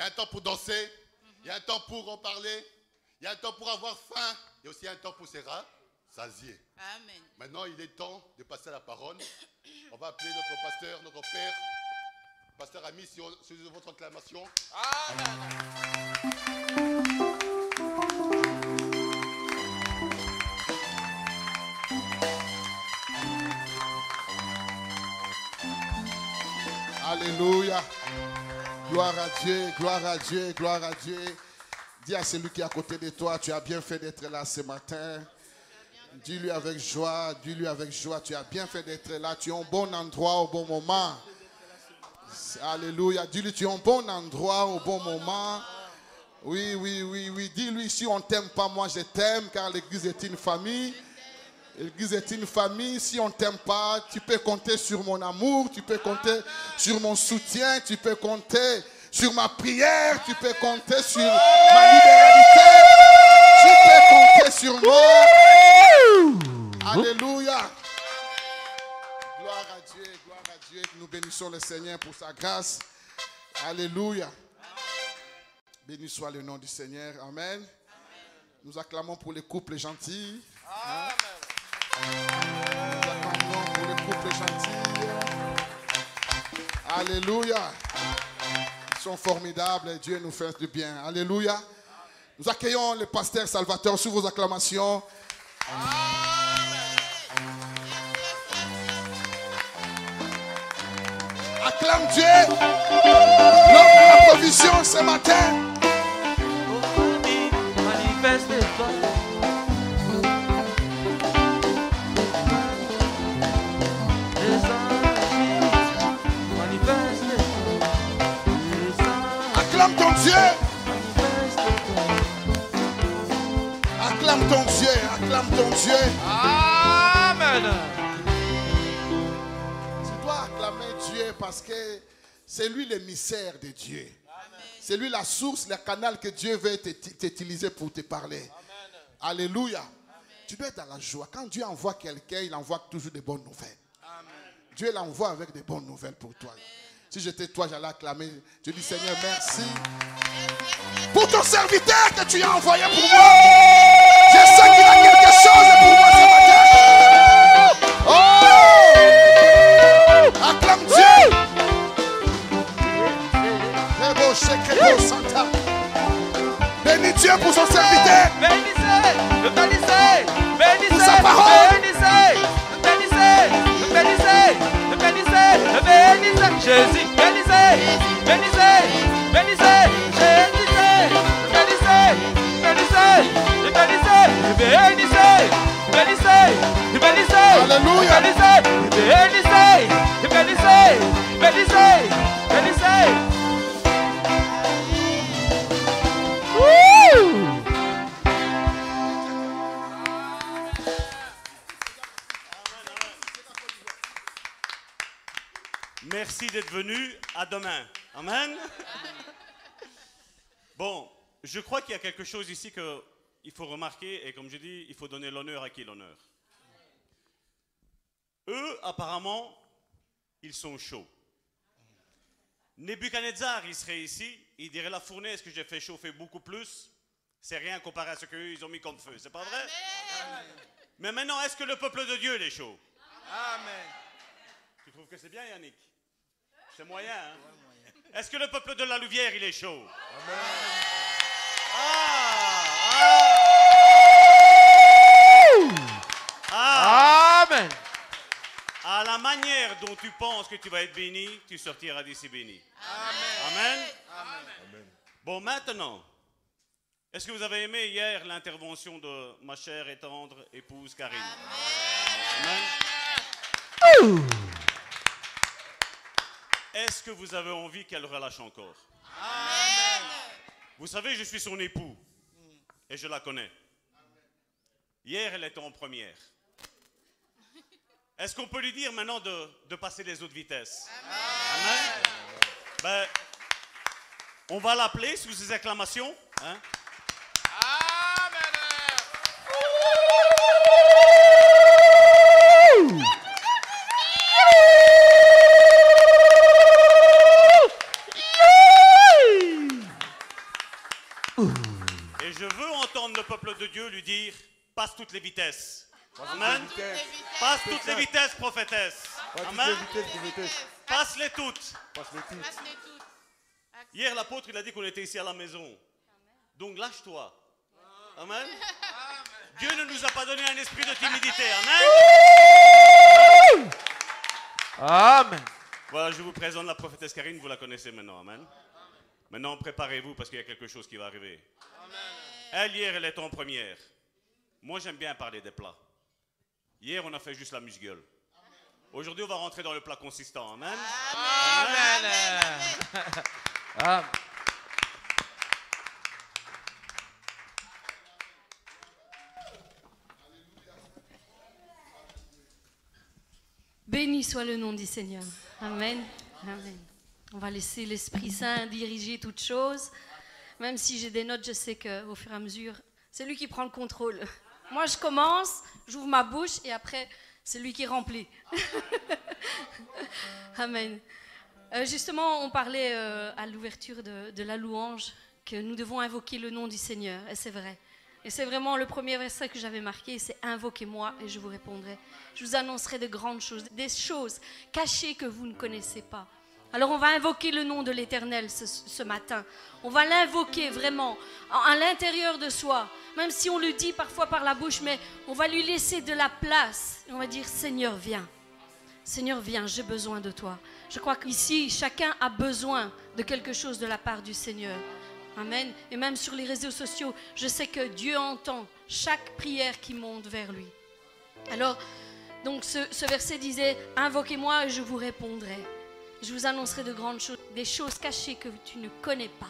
y a un temps pour danser, il y a un temps pour en parler, il y a un temps pour avoir faim, il y a aussi un temps pour se rassasier. Amen. Maintenant, il est temps de passer à la parole. On va appeler notre pasteur, notre père, pasteur ami, sur, sur votre acclamation. Alléluia. Gloire à Dieu, gloire à Dieu, gloire à Dieu. Dis à celui qui est à côté de toi, tu as bien fait d'être là ce matin. Dis-lui avec joie, dis-lui avec joie, tu as bien fait d'être là. Tu es au bon endroit au bon moment. Alléluia. Dis-lui, tu es au bon endroit au bon moment. Oui, oui, oui, oui. Dis-lui, si on t'aime pas, moi je t'aime, car l'église est une famille. L'église est une famille? Si on ne t'aime pas, tu peux compter sur mon amour, tu peux compter sur mon soutien, tu peux compter sur ma prière, tu peux compter sur ma libéralité, tu peux compter sur moi. Alléluia. Gloire à Dieu, gloire à Dieu. Nous bénissons le Seigneur pour sa grâce. Alléluia. Béni soit le nom du Seigneur. Amen. Nous acclamons pour les couples gentils. Nous acclamons pour les couples gentils. Alléluia. Ils sont formidables et Dieu nous fait du bien. Alléluia. Nous accueillons le pasteur Salvateur sous vos acclamations. Acclame Dieu. L'homme provision ce matin. Acclame ton Dieu. Acclame ton Dieu. Amen. Tu dois acclamer Dieu parce que c'est lui l'émissaire de Dieu. C'est lui la source, le canal que Dieu veut t'ut- t'utiliser pour te parler. Alléluia. Tu dois être dans la joie. Quand Dieu envoie quelqu'un, il envoie toujours des bonnes nouvelles. Dieu l'envoie avec des bonnes nouvelles pour toi. Si j'étais toi, j'allais acclamer. Je dis Seigneur, merci pour ton serviteur que tu as envoyé pour moi. Chose pour moi ce matin. Oh! Acclame Dieu. Bénis Dieu pour son serviteur. Bénissez, bénissez, bénissez, Pour sa parole. bénissez, bénissez, bénissez, bénissez, bénissez, Jésus, bénissez, bénissez, bénissez, Jésus, bénissez, bénissez, bénissez, bénissez, bénissez, bénissez, Merci d'être venu. À demain. Amen. Bon, je crois qu'il y a quelque chose ici qu'il faut remarquer, et comme je dis, il faut donner l'honneur à qui l'honneur. Eux, apparemment, ils sont chauds. Nebuchadnezzar, il serait ici, il dirait la fournaise que j'ai fait chauffer beaucoup plus, c'est rien comparé à ce qu'eux, ils ont mis comme feu. C'est pas vrai? Mais maintenant, est-ce que le peuple de Dieu il est chaud? Amen. Tu trouves que c'est bien, Yannick? C'est moyen, hein? Est-ce que le peuple de la Louvière, il est chaud? Ah, ah, Amen. À la manière dont tu penses que tu vas être béni, tu sortiras d'ici béni. Amen. Bon, maintenant, est-ce que vous avez aimé hier l'intervention de ma chère et tendre épouse Karine? Amen. Est-ce que vous avez envie qu'elle relâche encore? Vous savez, je suis son époux et je la connais. Hier, elle était en première. Est-ce qu'on peut lui dire maintenant de, passer les autres vitesses? Amen. Ben, on va l'appeler sous ses acclamations. Hein? Et je veux entendre le peuple de Dieu lui dire, passe toutes les vitesses. Passe Amen. toutes les vitesses. Passe toutes les vitesses, prophétesse. Passe toutes Amen. les vitesses, prophétesse. Passe-les toutes. Passe-les toutes. Hier, l'apôtre, il a dit qu'on était ici à la maison. Donc lâche-toi. Amen. Dieu ne nous a pas donné un esprit de timidité. Amen. Amen. Voilà, je vous présente la prophétesse Karine, vous la connaissez maintenant. Amen. Maintenant, préparez-vous parce qu'il y a quelque chose qui va arriver. Elle, hier, elle était en première. Moi, j'aime bien parler des plats. Hier, on a fait juste la musgueule. Aujourd'hui, on va rentrer dans le plat consistant. Amen. Amen. Amen. Béni soit le nom du Seigneur. Amen. Amen. On va laisser l'Esprit Saint diriger toutes choses. Même si j'ai des notes, je sais qu'au fur et à mesure, c'est lui qui prend le contrôle. Moi, je commence, j'ouvre ma bouche et après, c'est lui qui remplit. Amen. Euh, justement, on parlait euh, à l'ouverture de, de la louange que nous devons invoquer le nom du Seigneur. Et c'est vrai. Et c'est vraiment le premier verset que j'avais marqué, c'est invoquez-moi et je vous répondrai. Je vous annoncerai de grandes choses, des choses cachées que vous ne connaissez pas. Alors on va invoquer le nom de l'Éternel ce, matin. On va l'invoquer vraiment à, l'intérieur de soi, même si on le dit parfois par la bouche, mais on va lui laisser de la place. On va dire Seigneur, viens. Seigneur, viens, j'ai besoin de toi. Je crois qu'ici, chacun a besoin de quelque chose de la part du Seigneur. Amen. Et même sur les réseaux sociaux, je sais que Dieu entend chaque prière qui monte vers lui. Alors, donc ce verset disait, invoquez-moi et je vous répondrai. Je vous annoncerai de grandes choses, des choses cachées que tu ne connais pas,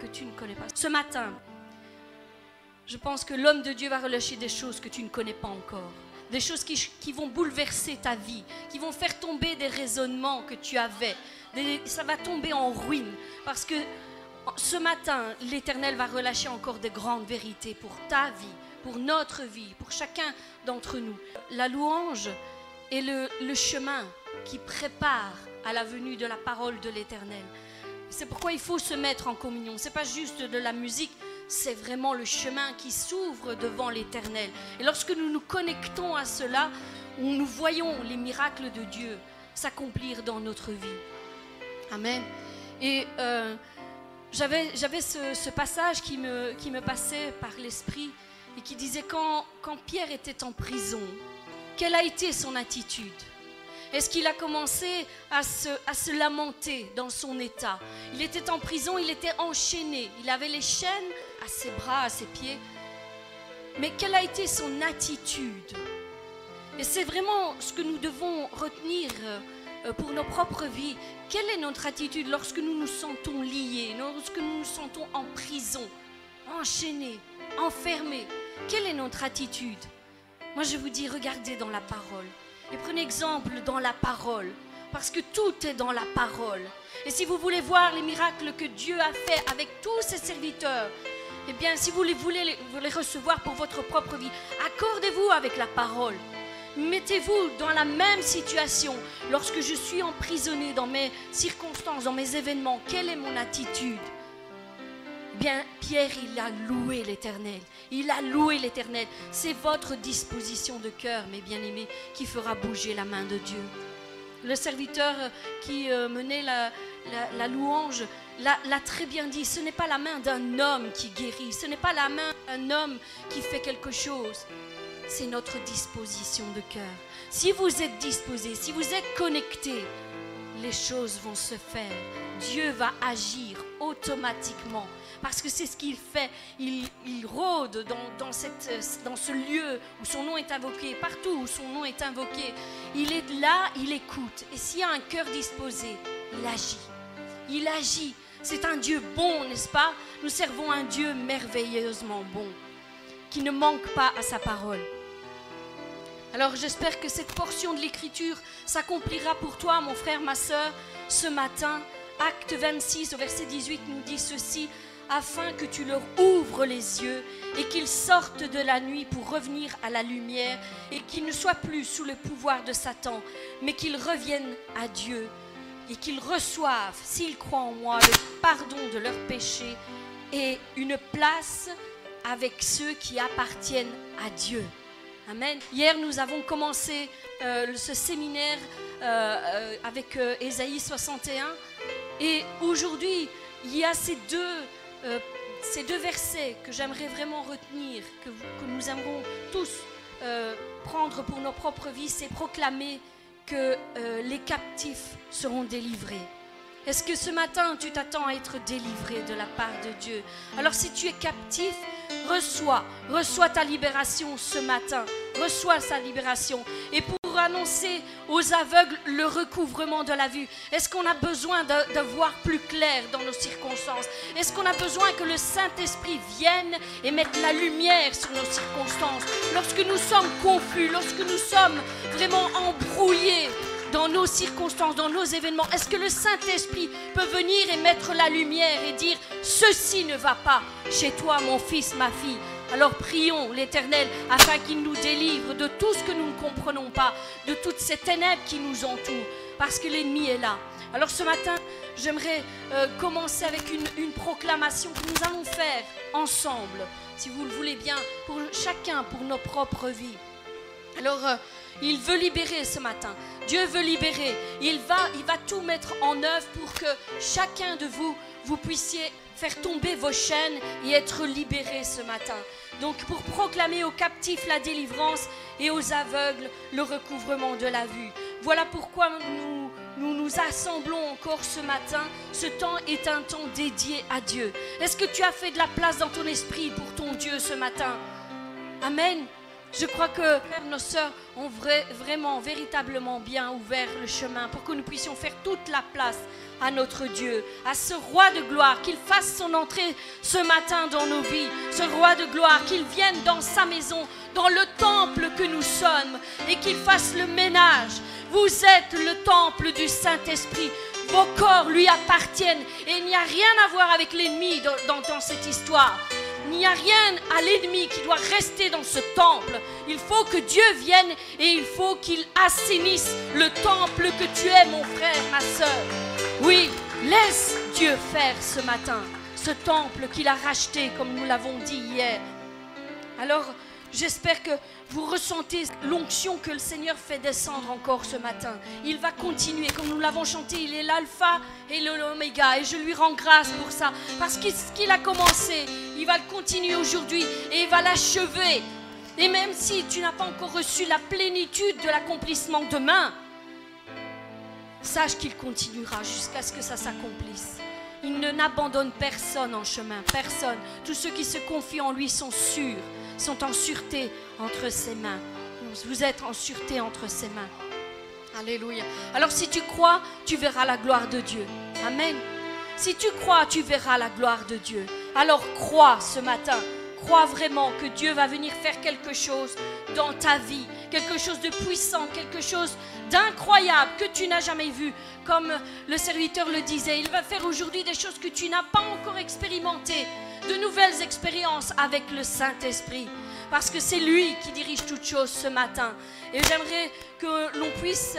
que tu ne connais pas. Ce matin, je pense que l'homme de Dieu va relâcher des choses que tu ne connais pas encore. Des choses qui, vont bouleverser ta vie, qui vont faire tomber des raisonnements que tu avais. Ça va tomber en ruine. Parce que ce matin, l'Éternel va relâcher encore de grandes vérités pour ta vie, pour notre vie, pour chacun d'entre nous. La louange est le chemin qui prépare à la venue de la parole de l'Éternel. C'est pourquoi il faut se mettre en communion. C'est pas juste de la musique, c'est vraiment le chemin qui s'ouvre devant l'Éternel. Et lorsque nous nous connectons à cela, nous voyons les miracles de Dieu s'accomplir dans notre vie. Amen. Et euh, j'avais, ce, ce passage qui me, qui me passait par l'esprit et qui disait quand, quand Pierre était en prison, quelle a été son attitude? Est-ce qu'il a commencé à se, à se lamenter dans son état? Il était en prison, il était enchaîné, il avait les chaînes à ses bras, à ses pieds. Mais quelle a été son attitude? Et c'est vraiment ce que nous devons retenir euh, pour nos propres vies. Quelle est notre attitude lorsque nous nous sentons liés, lorsque nous nous sentons en prison, enchaînés, enfermés? Quelle est notre attitude? Moi, je vous dis, regardez dans la parole et prenez exemple dans la parole, parce que tout est dans la parole. Et si vous voulez voir les miracles que Dieu a fait avec tous ses serviteurs, eh bien, si vous les voulez les, recevoir pour votre propre vie, accordez-vous avec la parole. Mettez-vous dans la même situation. Lorsque je suis emprisonné dans mes circonstances, dans mes événements, quelle est mon attitude? Bien, Pierre, il a loué l'Éternel. Il a loué l'Éternel. C'est votre disposition de cœur, mes bien-aimés, qui fera bouger la main de Dieu. Le serviteur qui euh, menait la, la- louange l'a très bien dit. Ce n'est pas la main d'un homme qui guérit. Ce n'est pas la main d'un homme qui fait quelque chose. C'est notre disposition de cœur. Si vous êtes disposé, si vous êtes connecté, les choses vont se faire. Dieu va agir automatiquement. Parce que c'est ce qu'il fait. Il, rôde dans, dans, cette, dans ce lieu où son nom est invoqué, partout où son nom est invoqué. Il est là, il écoute. Et s'il y a un cœur disposé, il agit. Il agit. C'est un Dieu bon, n'est-ce pas? Nous servons un Dieu merveilleusement bon, qui ne manque pas à sa parole. Alors j'espère que cette portion de l'Écriture s'accomplira pour toi, mon frère, ma soeur, ce matin. Acte 26 au verset 18 nous dit ceci, afin que tu leur ouvres les yeux et qu'ils sortent de la nuit pour revenir à la lumière et qu'ils ne soient plus sous le pouvoir de Satan, mais qu'ils reviennent à Dieu et qu'ils reçoivent, s'ils croient en moi, le pardon de leurs péchés et une place avec ceux qui appartiennent à Dieu. Amen. Hier, nous avons commencé euh, ce séminaire euh, euh, avec Ésaïe 61. Et aujourd'hui, il y a ces deux, euh, ces deux versets que j'aimerais vraiment retenir, que, nous aimerons tous euh, prendre pour nos propres vies. C'est proclamer que euh, les captifs seront délivrés. Est-ce que ce matin, tu t'attends à être délivré de la part de Dieu? Alors si tu es captif, reçois, reçois ta libération ce matin, reçois sa libération. Et pour annoncer aux aveugles le recouvrement de la vue, est-ce qu'on a besoin de, voir plus clair dans nos circonstances? Est-ce qu'on a besoin que le Saint-Esprit vienne et mette la lumière sur nos circonstances? Lorsque nous sommes confus, lorsque nous sommes vraiment embrouillés, dans nos circonstances, dans nos événements Est-ce que le Saint-Esprit peut venir et mettre la lumière et dire ceci ne va pas chez toi, mon fils, ma fille? Alors prions l'Éternel afin qu'il nous délivre de tout ce que nous ne comprenons pas, de toutes ces ténèbres qui nous entourent, parce que l'ennemi est là. Alors ce matin, j'aimerais euh, commencer avec une, proclamation que nous allons faire ensemble, si vous le voulez bien, pour chacun, pour nos propres vies. Alors, euh, il veut libérer ce matin. Dieu veut libérer. Il va, il va tout mettre en œuvre pour que chacun de vous, vous puissiez faire tomber vos chaînes et être libérés ce matin. Donc, pour proclamer aux captifs la délivrance et aux aveugles le recouvrement de la vue. Voilà pourquoi nous nous, assemblons encore ce matin. Ce temps est un temps dédié à Dieu. Est-ce que tu as fait de la place dans ton esprit pour ton Dieu ce matin? Amen. Je crois que nos sœurs ont vrai- vraiment, véritablement bien ouvert le chemin pour que nous puissions faire toute la place à notre Dieu, à ce roi de gloire, qu'il fasse son entrée ce matin dans nos vies, ce roi de gloire, qu'il vienne dans sa maison, dans le temple que nous sommes, et qu'il fasse le ménage. Vous êtes le temple du Saint-Esprit. Vos corps lui appartiennent et il n'y a rien à voir avec l'ennemi dans- cette histoire. Il n'y a rien à l'ennemi qui doit rester dans ce temple. Il faut que Dieu vienne et il faut qu'il assainisse le temple que tu es, mon frère, ma soeur. Oui, laisse Dieu faire ce matin ce temple qu'il a racheté, comme nous l'avons dit hier. Alors, j'espère que vous ressentez l'onction que le Seigneur fait descendre encore ce matin. Il va continuer, comme nous l'avons chanté, il est l'alpha et l'oméga. Et je lui rends grâce pour ça. Parce qu'il a commencé, il va le continuer aujourd'hui et il va l'achever. Et même si tu n'as pas encore reçu la plénitude de l'accomplissement demain, sache qu'il continuera jusqu'à ce que ça s'accomplisse. Il ne n'abandonne personne en chemin, personne. Tous ceux qui se confient en lui sont sûrs, sont en sûreté entre ses mains. Vous êtes en sûreté entre ses mains. Alléluia. Alors si tu crois, tu verras la gloire de Dieu. Amen. Si tu crois, tu verras la gloire de Dieu. Alors crois ce matin. Crois vraiment que Dieu va venir faire quelque chose dans ta vie, quelque chose de puissant, quelque chose d'incroyable que tu n'as jamais vu. Comme le serviteur le disait, il va faire aujourd'hui des choses que tu n'as pas encore expérimentées, de nouvelles expériences avec le Saint-Esprit. Parce que c'est lui qui dirige toutes choses ce matin. Et j'aimerais que l'on puisse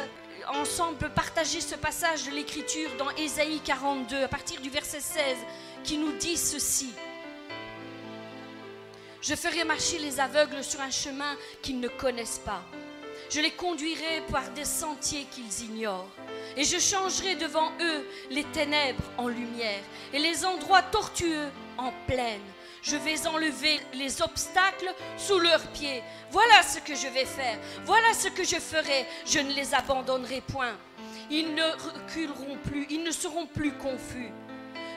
ensemble partager ce passage de l'Écriture dans Ésaïe 42, à partir du verset 16, qui nous dit ceci. Je ferai marcher les aveugles sur un chemin qu'ils ne connaissent pas. Je les conduirai par des sentiers qu'ils ignorent. Et je changerai devant eux les ténèbres en lumière et les endroits tortueux en plaine. Je vais enlever les obstacles sous leurs pieds. Voilà ce que je vais faire. Voilà ce que je ferai. Je ne les abandonnerai point. Ils ne reculeront plus. Ils ne seront plus confus.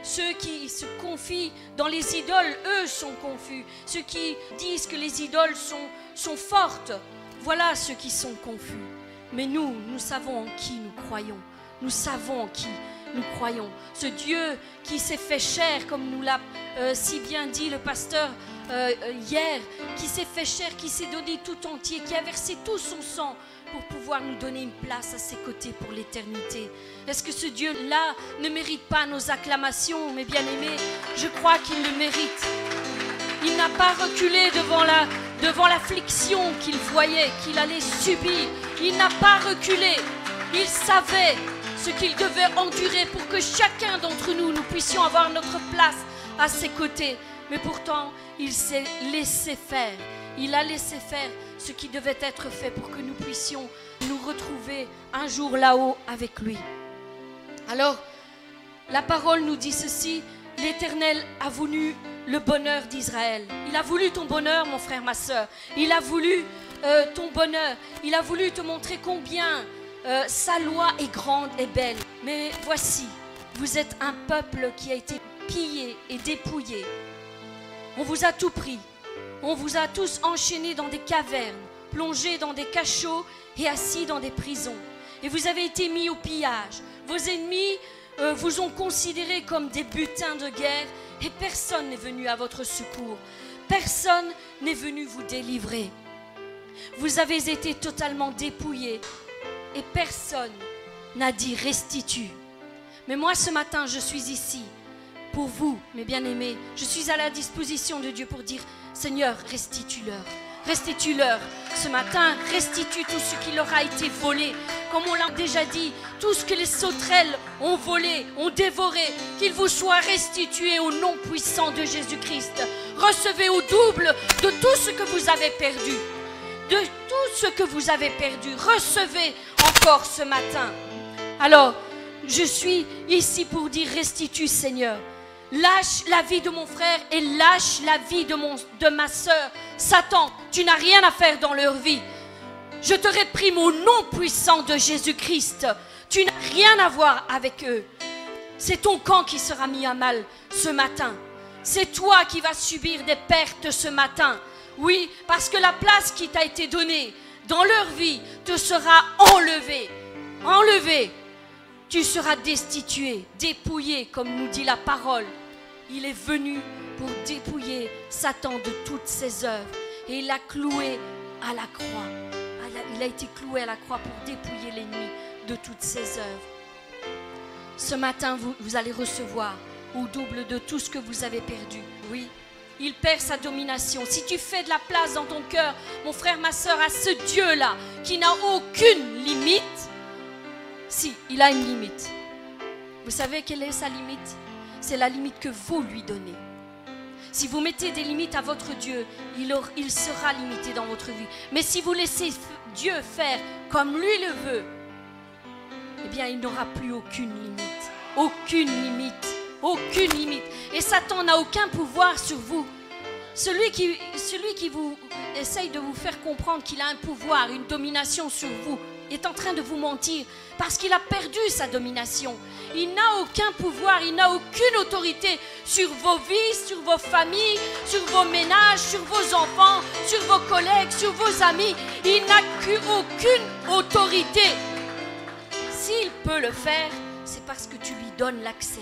Ceux qui se confient dans les idoles, eux sont confus. Ceux qui disent que les idoles sont, fortes, voilà ceux qui sont confus. Mais nous, nous savons en qui nous croyons. Nous savons en qui nous croyons. Ce Dieu qui s'est fait chair, comme nous l'a euh, si bien dit le pasteur euh, euh, hier, qui s'est fait chair, qui s'est donné tout entier, qui a versé tout son sang pour pouvoir nous donner une place à ses côtés pour l'éternité. Est-ce que ce Dieu-là ne mérite pas nos acclamations, mes bien-aimés? Je crois qu'il le mérite. Il n'a pas reculé devant la devant l'affliction qu'il voyait, qu'il allait subir. Il n'a pas reculé. Il savait ce qu'il devait endurer pour que chacun d'entre nous, nous puissions avoir notre place à ses côtés. Mais pourtant, il s'est laissé faire. Il a laissé faire ce qui devait être fait pour que nous puissions nous retrouver un jour là-haut avec lui. Alors, la parole nous dit ceci, l'Éternel a voulu le bonheur d'Israël. Il a voulu ton bonheur, mon frère, ma soeur. Il a voulu euh, ton bonheur. Il a voulu te montrer combien euh, sa loi est grande et belle. Mais voici, vous êtes un peuple qui a été pillé et dépouillé. On vous a tout pris. On vous a tous enchaînés dans des cavernes, plongés dans des cachots et assis dans des prisons. Et vous avez été mis au pillage. Vos ennemis euh, vous ont considéré comme des butins de guerre et personne n'est venu à votre secours. Personne n'est venu vous délivrer. Vous avez été totalement dépouillés et personne n'a dit restitue. Mais moi ce matin, je suis ici pour vous, mes bien-aimés. Je suis à la disposition de Dieu pour dire Seigneur, restitue-leur. Restitue-leur ce matin, restitue tout ce qui leur a été volé. Comme on l'a déjà dit, tout ce que les sauterelles ont volé, ont dévoré, qu'il vous soit restitué au nom puissant de Jésus-Christ. Recevez au double de tout ce que vous avez perdu. De tout ce que vous avez perdu. Recevez encore ce matin. Alors, je suis ici pour dire restitue Seigneur. Lâche la vie de mon frère et lâche la vie de, ma soeur. Satan, tu n'as rien à faire dans leur vie. Je te réprime au nom puissant de Jésus-Christ. Tu n'as rien à voir avec eux. C'est ton camp qui sera mis à mal ce matin. C'est toi qui vas subir des pertes ce matin. Oui, parce que la place qui t'a été donnée dans leur vie te sera enlevée. Enlevée. Tu seras destitué, dépouillé, comme nous dit la parole. Il est venu pour dépouiller Satan de toutes ses œuvres. Et il l'a cloué à la croix. Il a été cloué à la croix pour dépouiller l'ennemi de toutes ses œuvres. Ce matin, vous, vous allez recevoir au double de tout ce que vous avez perdu. Oui, il perd sa domination. Si tu fais de la place dans ton cœur, mon frère, ma soeur, à ce Dieu-là, qui n'a aucune limite, si, il a une limite. Vous savez quelle est sa limite? C'est la limite que vous lui donnez. Si vous mettez des limites à votre Dieu, il, sera limité dans votre vie. Mais si vous laissez Dieu faire comme lui le veut, eh bien, il n'aura plus aucune limite. Aucune limite. Aucune limite. Et Satan n'a aucun pouvoir sur vous. Celui qui, celui qui vous essaye de vous faire comprendre qu'il a un pouvoir, une domination sur vous, est en train de vous mentir parce qu'il a perdu sa domination. Il n'a aucun pouvoir, il n'a aucune autorité sur vos vies, sur vos familles, sur vos ménages, sur vos enfants, sur vos collègues, sur vos amis. Il n'a aucune autorité. S'il peut le faire, c'est parce que tu lui donnes l'accès.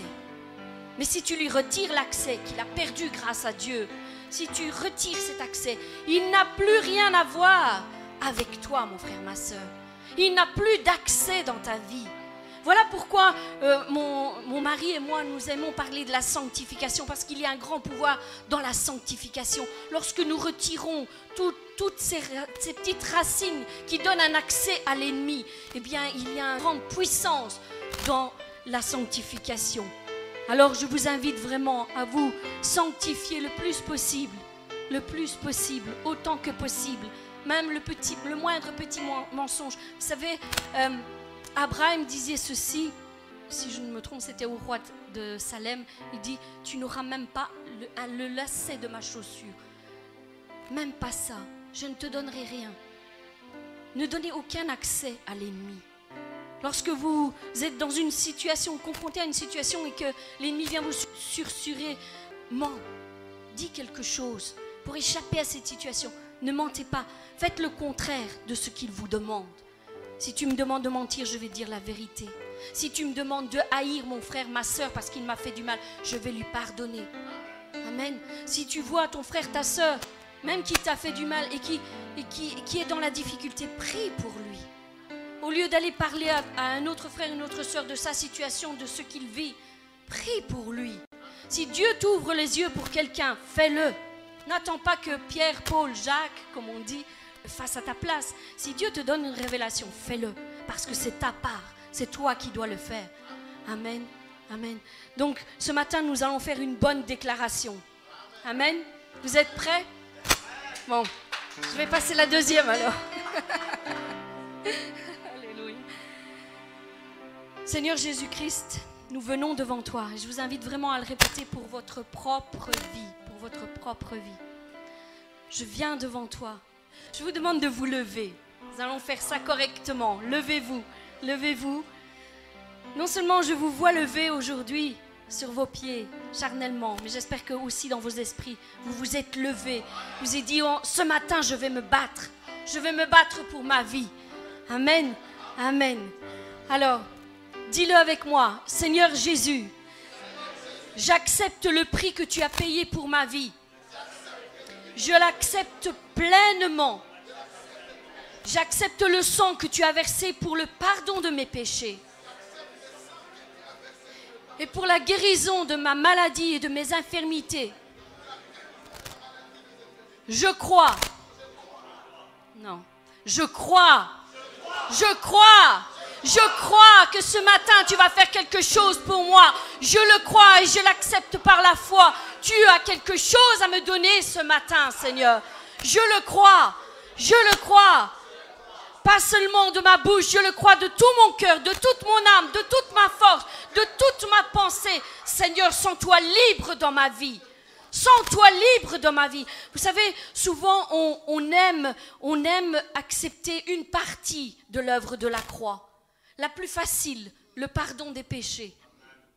Mais si tu lui retires l'accès qu'il a perdu grâce à Dieu, si tu retires cet accès, il n'a plus rien à voir avec toi, mon frère, ma soeur. Il n'a plus d'accès dans ta vie. Voilà pourquoi euh, mon, mari et moi, nous aimons parler de la sanctification, parce qu'il y a un grand pouvoir dans la sanctification. Lorsque nous retirons toutes ces, petites racines qui donnent un accès à l'ennemi, eh bien, il y a une grande puissance dans la sanctification. Alors, je vous invite vraiment à vous sanctifier le plus possible, le plus possible, autant que possible même le, petit, le moindre petit mensonge. Vous savez, euh, Abraham disait ceci, si je ne me trompe, c'était au roi de Salem, il dit, tu n'auras même pas le, le lacet de ma chaussure. Même pas ça. Je ne te donnerai rien. Ne donnez aucun accès à l'ennemi. Lorsque vous êtes dans une situation, confronté à une situation et que l'ennemi vient vous sursurer, ment, dis quelque chose pour échapper à cette situation. Ne mentez pas. Faites le contraire de ce qu'il vous demande. Si tu me demandes de mentir, je vais dire la vérité. Si tu me demandes de haïr mon frère, ma soeur, parce qu'il m'a fait du mal, je vais lui pardonner. Amen. Si tu vois ton frère, ta soeur, même qui t'a fait du mal et qui, est dans la difficulté, prie pour lui. Au lieu d'aller parler à, à, un autre frère, une autre soeur de sa situation, de ce qu'il vit, prie pour lui. Si Dieu t'ouvre les yeux pour quelqu'un, fais-le. N'attends pas que Pierre, Paul, Jacques, comme on dit, fassent à ta place. Si Dieu te donne une révélation, fais-le. Parce que c'est ta part. C'est toi qui dois le faire. Amen. Amen. Donc ce matin, nous allons faire une bonne déclaration. Amen. Vous êtes prêts? Bon, je vais passer la deuxième alors. Alléluia. Seigneur Jésus-Christ, nous venons devant toi je vous invite vraiment à le répéter pour votre propre vie, votre propre vie. Je viens devant toi. Je vous demande de vous lever. Nous allons faire ça correctement. Levez-vous, levez-vous. Non seulement je vous vois lever aujourd'hui sur vos pieds charnellement, mais j'espère que aussi dans vos esprits, vous vous êtes levés. Vous avez dit, oh, ce matin, je vais me battre. Je vais me battre pour ma vie. Amen. Amen. Alors, dis-le avec moi. Seigneur Jésus, j'accepte le prix que tu as payé pour ma vie. Je l'accepte pleinement. J'accepte le sang que tu as versé pour le pardon de mes péchés et pour la guérison de ma maladie et de mes infirmités. Je crois. Non. Je crois. Je crois. Je crois que ce matin tu vas faire quelque chose pour moi. Je le crois et je l'accepte par la foi. Tu as quelque chose à me donner ce matin, Seigneur. Je le crois. Je le crois. Pas seulement de ma bouche, je le crois de tout mon cœur, de toute mon âme, de toute ma force, de toute ma pensée. Seigneur, sens-toi libre dans ma vie. Sens-toi libre dans ma vie. Vous savez, souvent on, aime, on aime accepter une partie de l'œuvre de la croix. La plus facile, le pardon des péchés.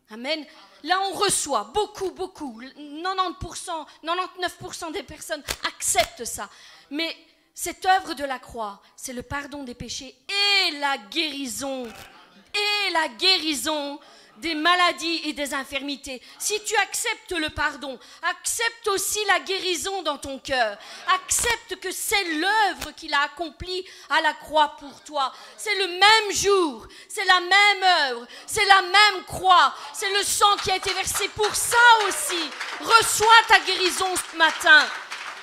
Amen. Là, on reçoit beaucoup, beaucoup. 90%, 99% des personnes acceptent ça. Mais cette œuvre de la croix, c'est le pardon des péchés et la guérison. Et la guérison des maladies et des infirmités. Si tu acceptes le pardon, accepte aussi la guérison dans ton cœur. Accepte que c'est l'œuvre qu'il a accomplie à la croix pour toi. C'est le même jour, c'est la même œuvre, c'est la même croix, c'est le sang qui a été versé pour ça aussi. Reçois ta guérison ce matin.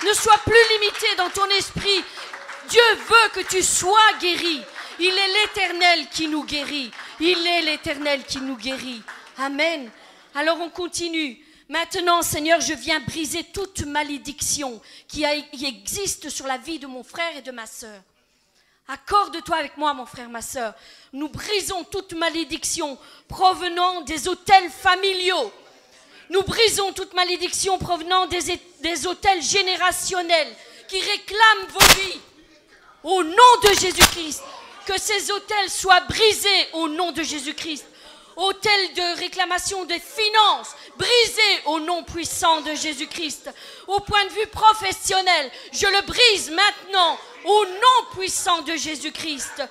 Ne sois plus limité dans ton esprit. Dieu veut que tu sois guéri. Il est l'Éternel qui nous guérit. Il est l'Éternel qui nous guérit. Amen. Alors on continue. Maintenant, Seigneur, je viens briser toute malédiction qui, existe sur la vie de mon frère et de ma sœur. Accorde-toi avec moi, mon frère, ma sœur. Nous brisons toute malédiction provenant des hôtels familiaux, nous brisons toute malédiction provenant des, des hôtels générationnels qui réclament vos vies. Au nom de Jésus-Christ, que ces hôtels soient brisés au nom de Jésus-Christ. Hôtel de réclamation des finances, brisés au nom puissant de Jésus-Christ. Au point de vue professionnel, je le brise maintenant au nom puissant de Jésus-Christ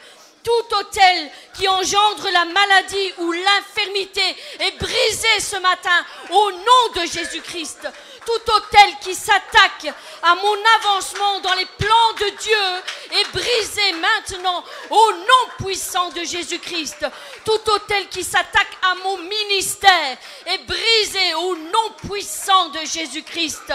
tout hôtel qui engendre la maladie ou l'infirmité est brisé ce matin au nom de Jésus-Christ. Tout hôtel qui s'attaque à mon avancement dans les plans de Dieu est brisé maintenant au nom puissant de Jésus-Christ. Tout hôtel qui s'attaque à mon ministère est brisé au nom puissant de Jésus-Christ.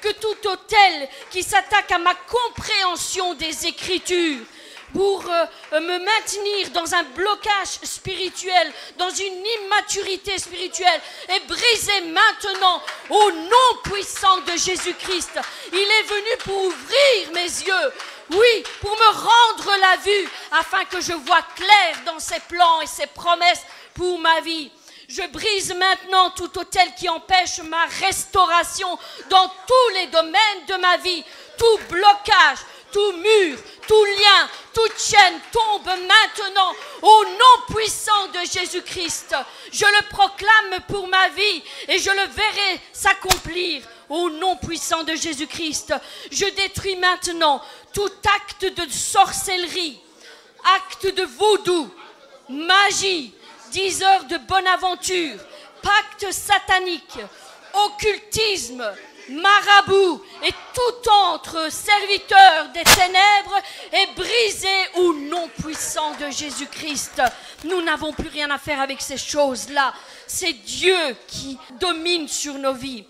Que tout hôtel qui s'attaque à ma compréhension des Écritures pour euh, me maintenir dans un blocage spirituel, dans une immaturité spirituelle, est brisé maintenant au nom puissant de Jésus-Christ. Il est venu pour ouvrir mes yeux, oui, pour me rendre la vue, afin que je vois clair dans ses plans et ses promesses pour ma vie. Je brise maintenant tout hôtel qui empêche ma restauration dans tous les domaines de ma vie, tout blocage, tout mur, tout lien, toute chaîne tombe maintenant au nom puissant de Jésus-Christ. Je le proclame pour ma vie et je le verrai s'accomplir au nom puissant de Jésus-Christ. Je détruis maintenant tout acte de sorcellerie, acte de vaudou, magie, dix heures de bonne aventure, pacte satanique, occultisme, marabout et tout autre serviteur des ténèbres est brisé au nom puissant de Jésus-Christ. Nous n'avons plus rien à faire avec ces choses-là. C'est Dieu qui domine sur nos vies.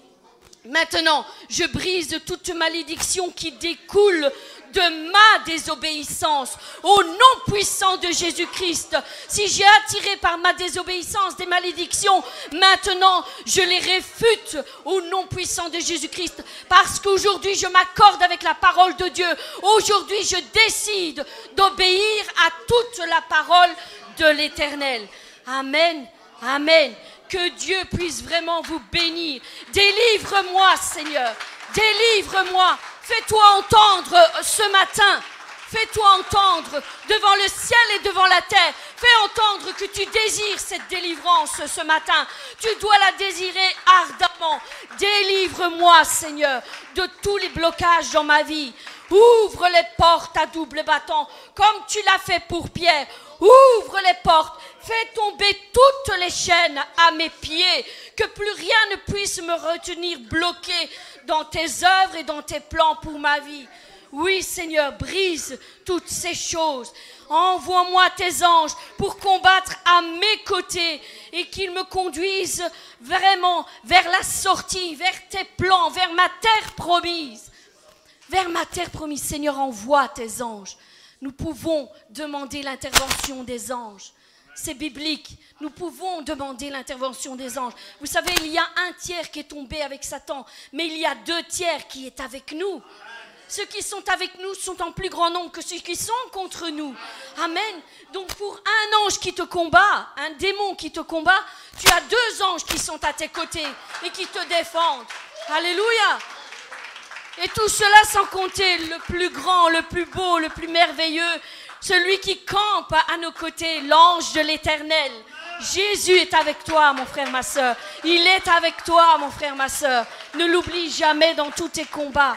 Maintenant, je brise toute malédiction qui découle de ma désobéissance au nom puissant de Jésus-Christ. Si j'ai attiré par ma désobéissance des malédictions, maintenant je les réfute au nom puissant de Jésus-Christ parce qu'aujourd'hui je m'accorde avec la parole de Dieu. Aujourd'hui je décide d'obéir à toute la parole de l'Éternel. Amen. Amen. Que Dieu puisse vraiment vous bénir. Délivre-moi, Seigneur. Délivre-moi. Fais-toi entendre ce matin. Fais-toi entendre devant le ciel et devant la terre. Fais entendre que tu désires cette délivrance ce matin. Tu dois la désirer ardemment. Délivre-moi, Seigneur, de tous les blocages dans ma vie. Ouvre les portes à double battant, comme tu l'as fait pour Pierre. Ouvre les portes. Fais tomber toutes les chaînes à mes pieds, que plus rien ne puisse me retenir bloqué dans tes œuvres et dans tes plans pour ma vie. Oui, Seigneur, brise toutes ces choses. Envoie-moi tes anges pour combattre à mes côtés et qu'ils me conduisent vraiment vers la sortie, vers tes plans, vers ma terre promise. Vers ma terre promise, Seigneur, envoie tes anges. Nous pouvons demander l'intervention des anges. C'est biblique. Nous pouvons demander l'intervention des anges. Vous savez, il y a un tiers qui est tombé avec Satan, mais il y a deux tiers qui est avec nous. Ceux qui sont avec nous sont en plus grand nombre que ceux qui sont contre nous. Amen. Donc pour un ange qui te combat, un démon qui te combat, tu as deux anges qui sont à tes côtés et qui te défendent. Alléluia. Et tout cela sans compter le plus grand, le plus beau, le plus merveilleux, celui qui campe à nos côtés, l'ange de l'éternel. Jésus est avec toi, mon frère, ma soeur. Il est avec toi, mon frère, ma soeur. Ne l'oublie jamais dans tous tes combats.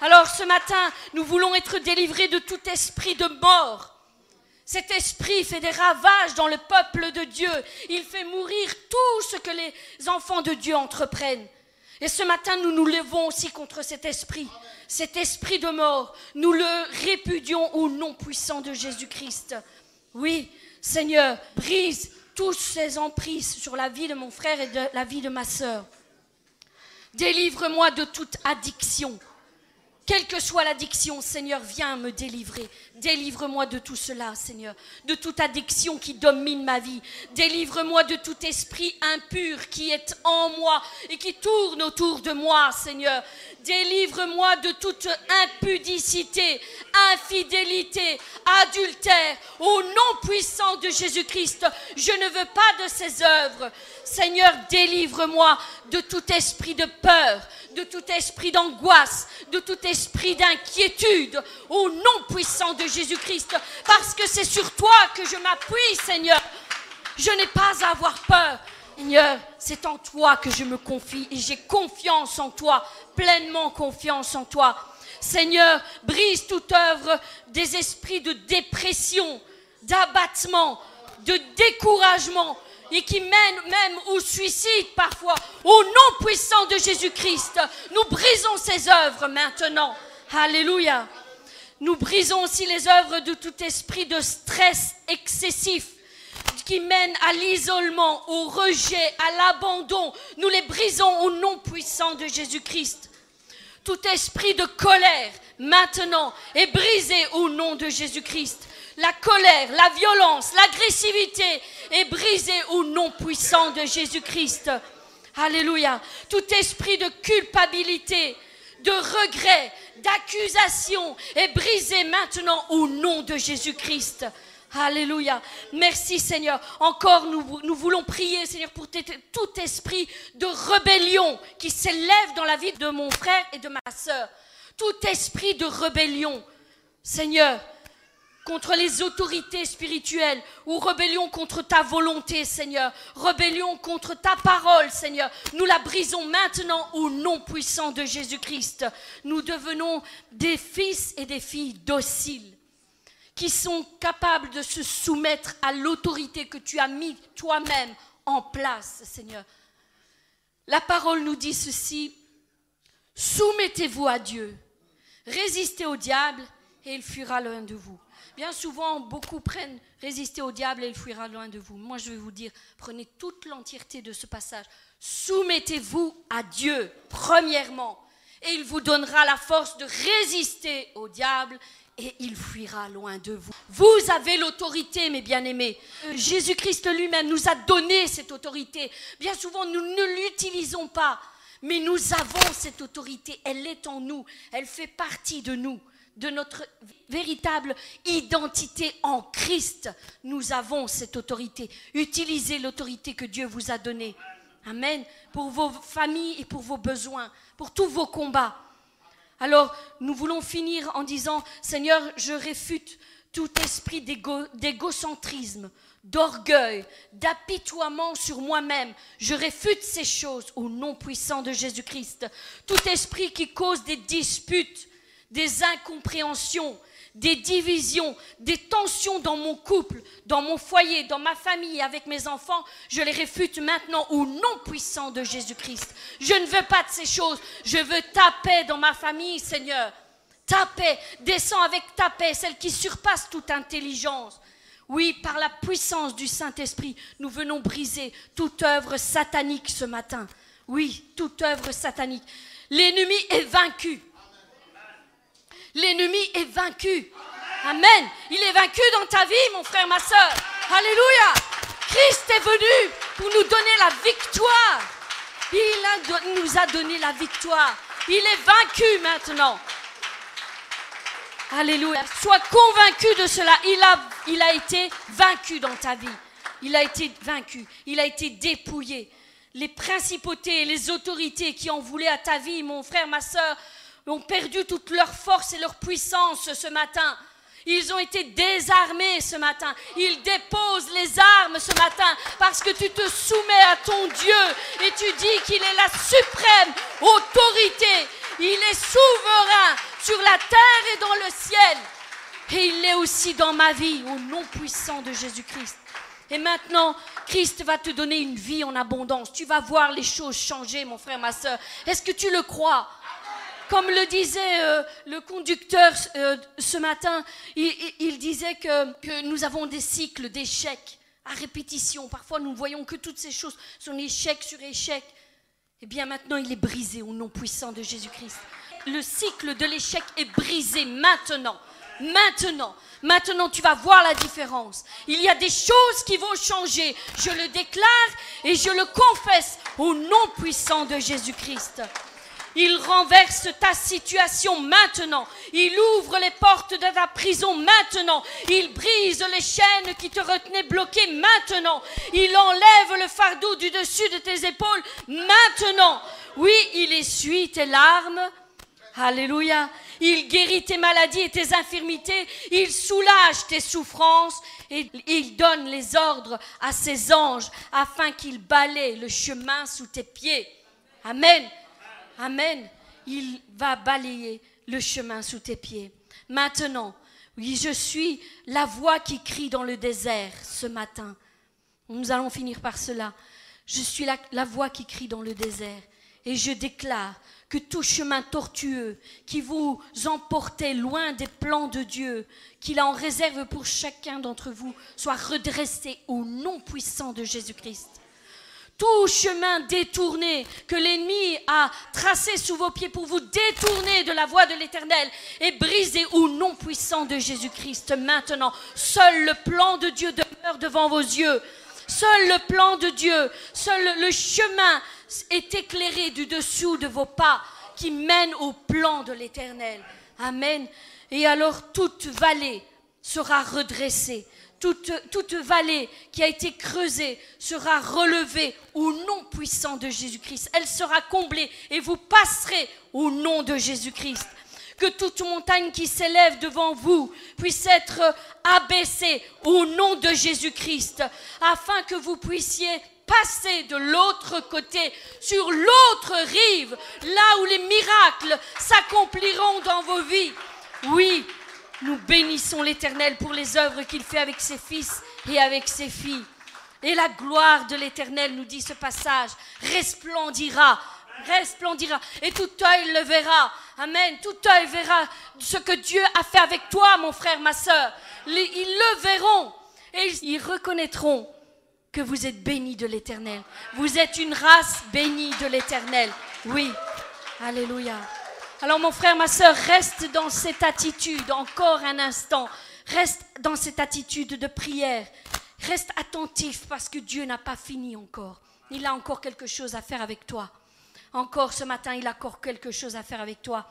Alors ce matin, nous voulons être délivrés de tout esprit de mort. Cet esprit fait des ravages dans le peuple de Dieu. Il fait mourir tout ce que les enfants de Dieu entreprennent. Et ce matin, nous nous levons aussi contre cet esprit, cet esprit de mort. Nous le répudions au nom puissant de Jésus-Christ. Oui, Seigneur, brise tous ces emprises sur la vie de mon frère et de la vie de ma sœur. Délivre-moi de toute addiction. Quelle que soit l'addiction, Seigneur, viens me délivrer. Délivre-moi de tout cela, Seigneur, de toute addiction qui domine ma vie. Délivre-moi de tout esprit impur qui est en moi et qui tourne autour de moi, Seigneur. Délivre-moi de toute impudicité, infidélité, adultère. Au nom puissant de Jésus-Christ, je ne veux pas de ces œuvres. Seigneur, délivre-moi de tout esprit de peur, de tout esprit d'angoisse, de tout esprit d'inquiétude, au nom puissant de Jésus-Christ, parce que c'est sur toi que je m'appuie, Seigneur. Je n'ai pas à avoir peur. Seigneur, c'est en toi que je me confie et j'ai confiance en toi, pleinement confiance en toi. Seigneur, brise toute œuvre des esprits de dépression, d'abattement, de découragement, et qui mène même au suicide parfois. Au nom puissant de Jésus-Christ, nous brisons ces œuvres maintenant. Alléluia. Nous brisons aussi les œuvres de tout esprit de stress excessif qui mène à l'isolement, au rejet, à l'abandon. Nous les brisons au nom puissant de Jésus-Christ. Tout esprit de colère maintenant est brisé au nom de Jésus-Christ la colère, la violence, l'agressivité est brisée au nom puissant de Jésus-Christ. Alléluia. Tout esprit de culpabilité, de regret, d'accusation est brisé maintenant au nom de Jésus-Christ. Alléluia. Merci Seigneur. Encore nous, nous voulons prier Seigneur pour tout esprit de rébellion qui s'élève dans la vie de mon frère et de ma soeur. Tout esprit de rébellion. Seigneur, contre les autorités spirituelles ou rébellion contre ta volonté, Seigneur. Rébellion contre ta parole, Seigneur. Nous la brisons maintenant au nom puissant de Jésus-Christ. Nous devenons des fils et des filles dociles qui sont capables de se soumettre à l'autorité que tu as mis toi-même en place, Seigneur. La parole nous dit ceci, soumettez-vous à Dieu, résistez au diable et il fuira loin de vous. Bien souvent, beaucoup prennent résister au diable et il fuira loin de vous. Moi, je vais vous dire, prenez toute l'entièreté de ce passage. Soumettez-vous à Dieu, premièrement, et il vous donnera la force de résister au diable et il fuira loin de vous. Vous avez l'autorité, mes bien-aimés. Jésus-Christ lui-même nous a donné cette autorité. Bien souvent, nous ne l'utilisons pas, mais nous avons cette autorité. Elle est en nous, elle fait partie de nous de notre véritable identité en Christ, nous avons cette autorité. Utilisez l'autorité que Dieu vous a donnée. Amen. Pour vos familles et pour vos besoins, pour tous vos combats. Alors, nous voulons finir en disant, Seigneur, je réfute tout esprit d'égocentrisme, d'orgueil, d'apitoiement sur moi-même. Je réfute ces choses au nom puissant de Jésus-Christ. Tout esprit qui cause des disputes, des incompréhensions, des divisions, des tensions dans mon couple, dans mon foyer, dans ma famille, avec mes enfants, je les réfute maintenant au nom puissant de Jésus-Christ. Je ne veux pas de ces choses. Je veux ta paix dans ma famille, Seigneur. Ta paix, descends avec ta paix, celle qui surpasse toute intelligence. Oui, par la puissance du Saint-Esprit, nous venons briser toute œuvre satanique ce matin. Oui, toute œuvre satanique. L'ennemi est vaincu. L'ennemi est vaincu. Amen. Il est vaincu dans ta vie, mon frère, ma soeur. Alléluia. Christ est venu pour nous donner la victoire. Il nous a donné la victoire. Il est vaincu maintenant. Alléluia. Sois convaincu de cela. Il a, il a été vaincu dans ta vie. Il a été vaincu. Il a été dépouillé. Les principautés et les autorités qui en voulaient à ta vie, mon frère, ma soeur, ont perdu toute leur force et leur puissance ce matin. Ils ont été désarmés ce matin. Ils déposent les armes ce matin parce que tu te soumets à ton Dieu et tu dis qu'il est la suprême autorité. Il est souverain sur la terre et dans le ciel. Et il l'est aussi dans ma vie au nom puissant de Jésus-Christ. Et maintenant, Christ va te donner une vie en abondance. Tu vas voir les choses changer, mon frère, ma soeur. Est-ce que tu le crois? Comme le disait euh, le conducteur euh, ce matin, il, disait que, nous avons des cycles d'échecs à répétition. Parfois, nous voyons que toutes ces choses sont échec sur échec. Eh bien, maintenant, il est brisé au nom puissant de Jésus-Christ. Le cycle de l'échec est brisé maintenant. Maintenant. Maintenant, tu vas voir la différence. Il y a des choses qui vont changer. Je le déclare et je le confesse au nom puissant de Jésus-Christ. Il renverse ta situation maintenant. Il ouvre les portes de ta prison maintenant. Il brise les chaînes qui te retenaient bloqué maintenant. Il enlève le fardeau du dessus de tes épaules maintenant. Oui, il essuie tes larmes. Alléluia. Il guérit tes maladies et tes infirmités. Il soulage tes souffrances. Et il donne les ordres à ses anges afin qu'ils balaient le chemin sous tes pieds. Amen. Amen. Il va balayer le chemin sous tes pieds. Maintenant, oui, je suis la voix qui crie dans le désert ce matin. Nous allons finir par cela. Je suis la, voix qui crie dans le désert. Et je déclare que tout chemin tortueux qui vous emportait loin des plans de Dieu, qu'il a en réserve pour chacun d'entre vous, soit redressé au nom puissant de Jésus-Christ tout chemin détourné que l'ennemi a tracé sous vos pieds pour vous détourner de la voie de l'Éternel est brisé au nom puissant de Jésus-Christ maintenant. Seul le plan de Dieu demeure devant vos yeux. Seul le plan de Dieu, seul le chemin est éclairé du dessous de vos pas qui mène au plan de l'Éternel. Amen. Et alors toute vallée sera redressée toute, vallée qui a été creusée sera relevée au nom puissant de Jésus-Christ. Elle sera comblée et vous passerez au nom de Jésus-Christ. Que toute montagne qui s'élève devant vous puisse être abaissée au nom de Jésus-Christ, afin que vous puissiez passer de l'autre côté, sur l'autre rive, là où les miracles s'accompliront dans vos vies. Oui, nous bénissons l'Éternel pour les œuvres qu'il fait avec ses fils et avec ses filles. Et la gloire de l'Éternel, nous dit ce passage, resplendira resplendira. Et tout œil le verra. Amen. Tout œil verra ce que Dieu a fait avec toi, mon frère, ma soeur. Ils le verront. Et ils reconnaîtront que vous êtes bénis de l'éternel. Vous êtes une race bénie de l'éternel. Oui. Alléluia. Alors mon frère, ma soeur, reste dans cette attitude encore un instant. Reste dans cette attitude de prière. Reste attentif parce que Dieu n'a pas fini encore. Il a encore quelque chose à faire avec toi. Encore ce matin, il a encore quelque chose à faire avec toi.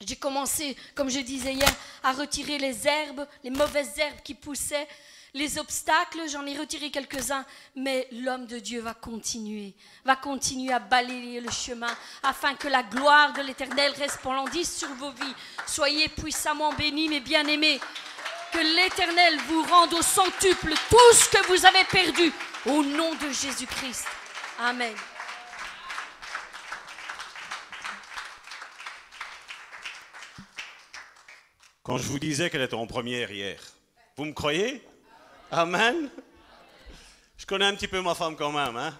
J'ai commencé, comme je disais hier, à retirer les herbes, les mauvaises herbes qui poussaient, les obstacles, j'en ai retiré quelques-uns, mais l'homme de Dieu va continuer, va continuer à balayer le chemin afin que la gloire de l'Éternel resplendisse sur vos vies. Soyez puissamment bénis, mes bien-aimés. Que l'Éternel vous rende au centuple tout ce que vous avez perdu au nom de Jésus-Christ. Amen. Quand je vous disais qu'elle était en première hier, vous me croyez? Amen. Je connais un petit peu ma femme quand même. Hein?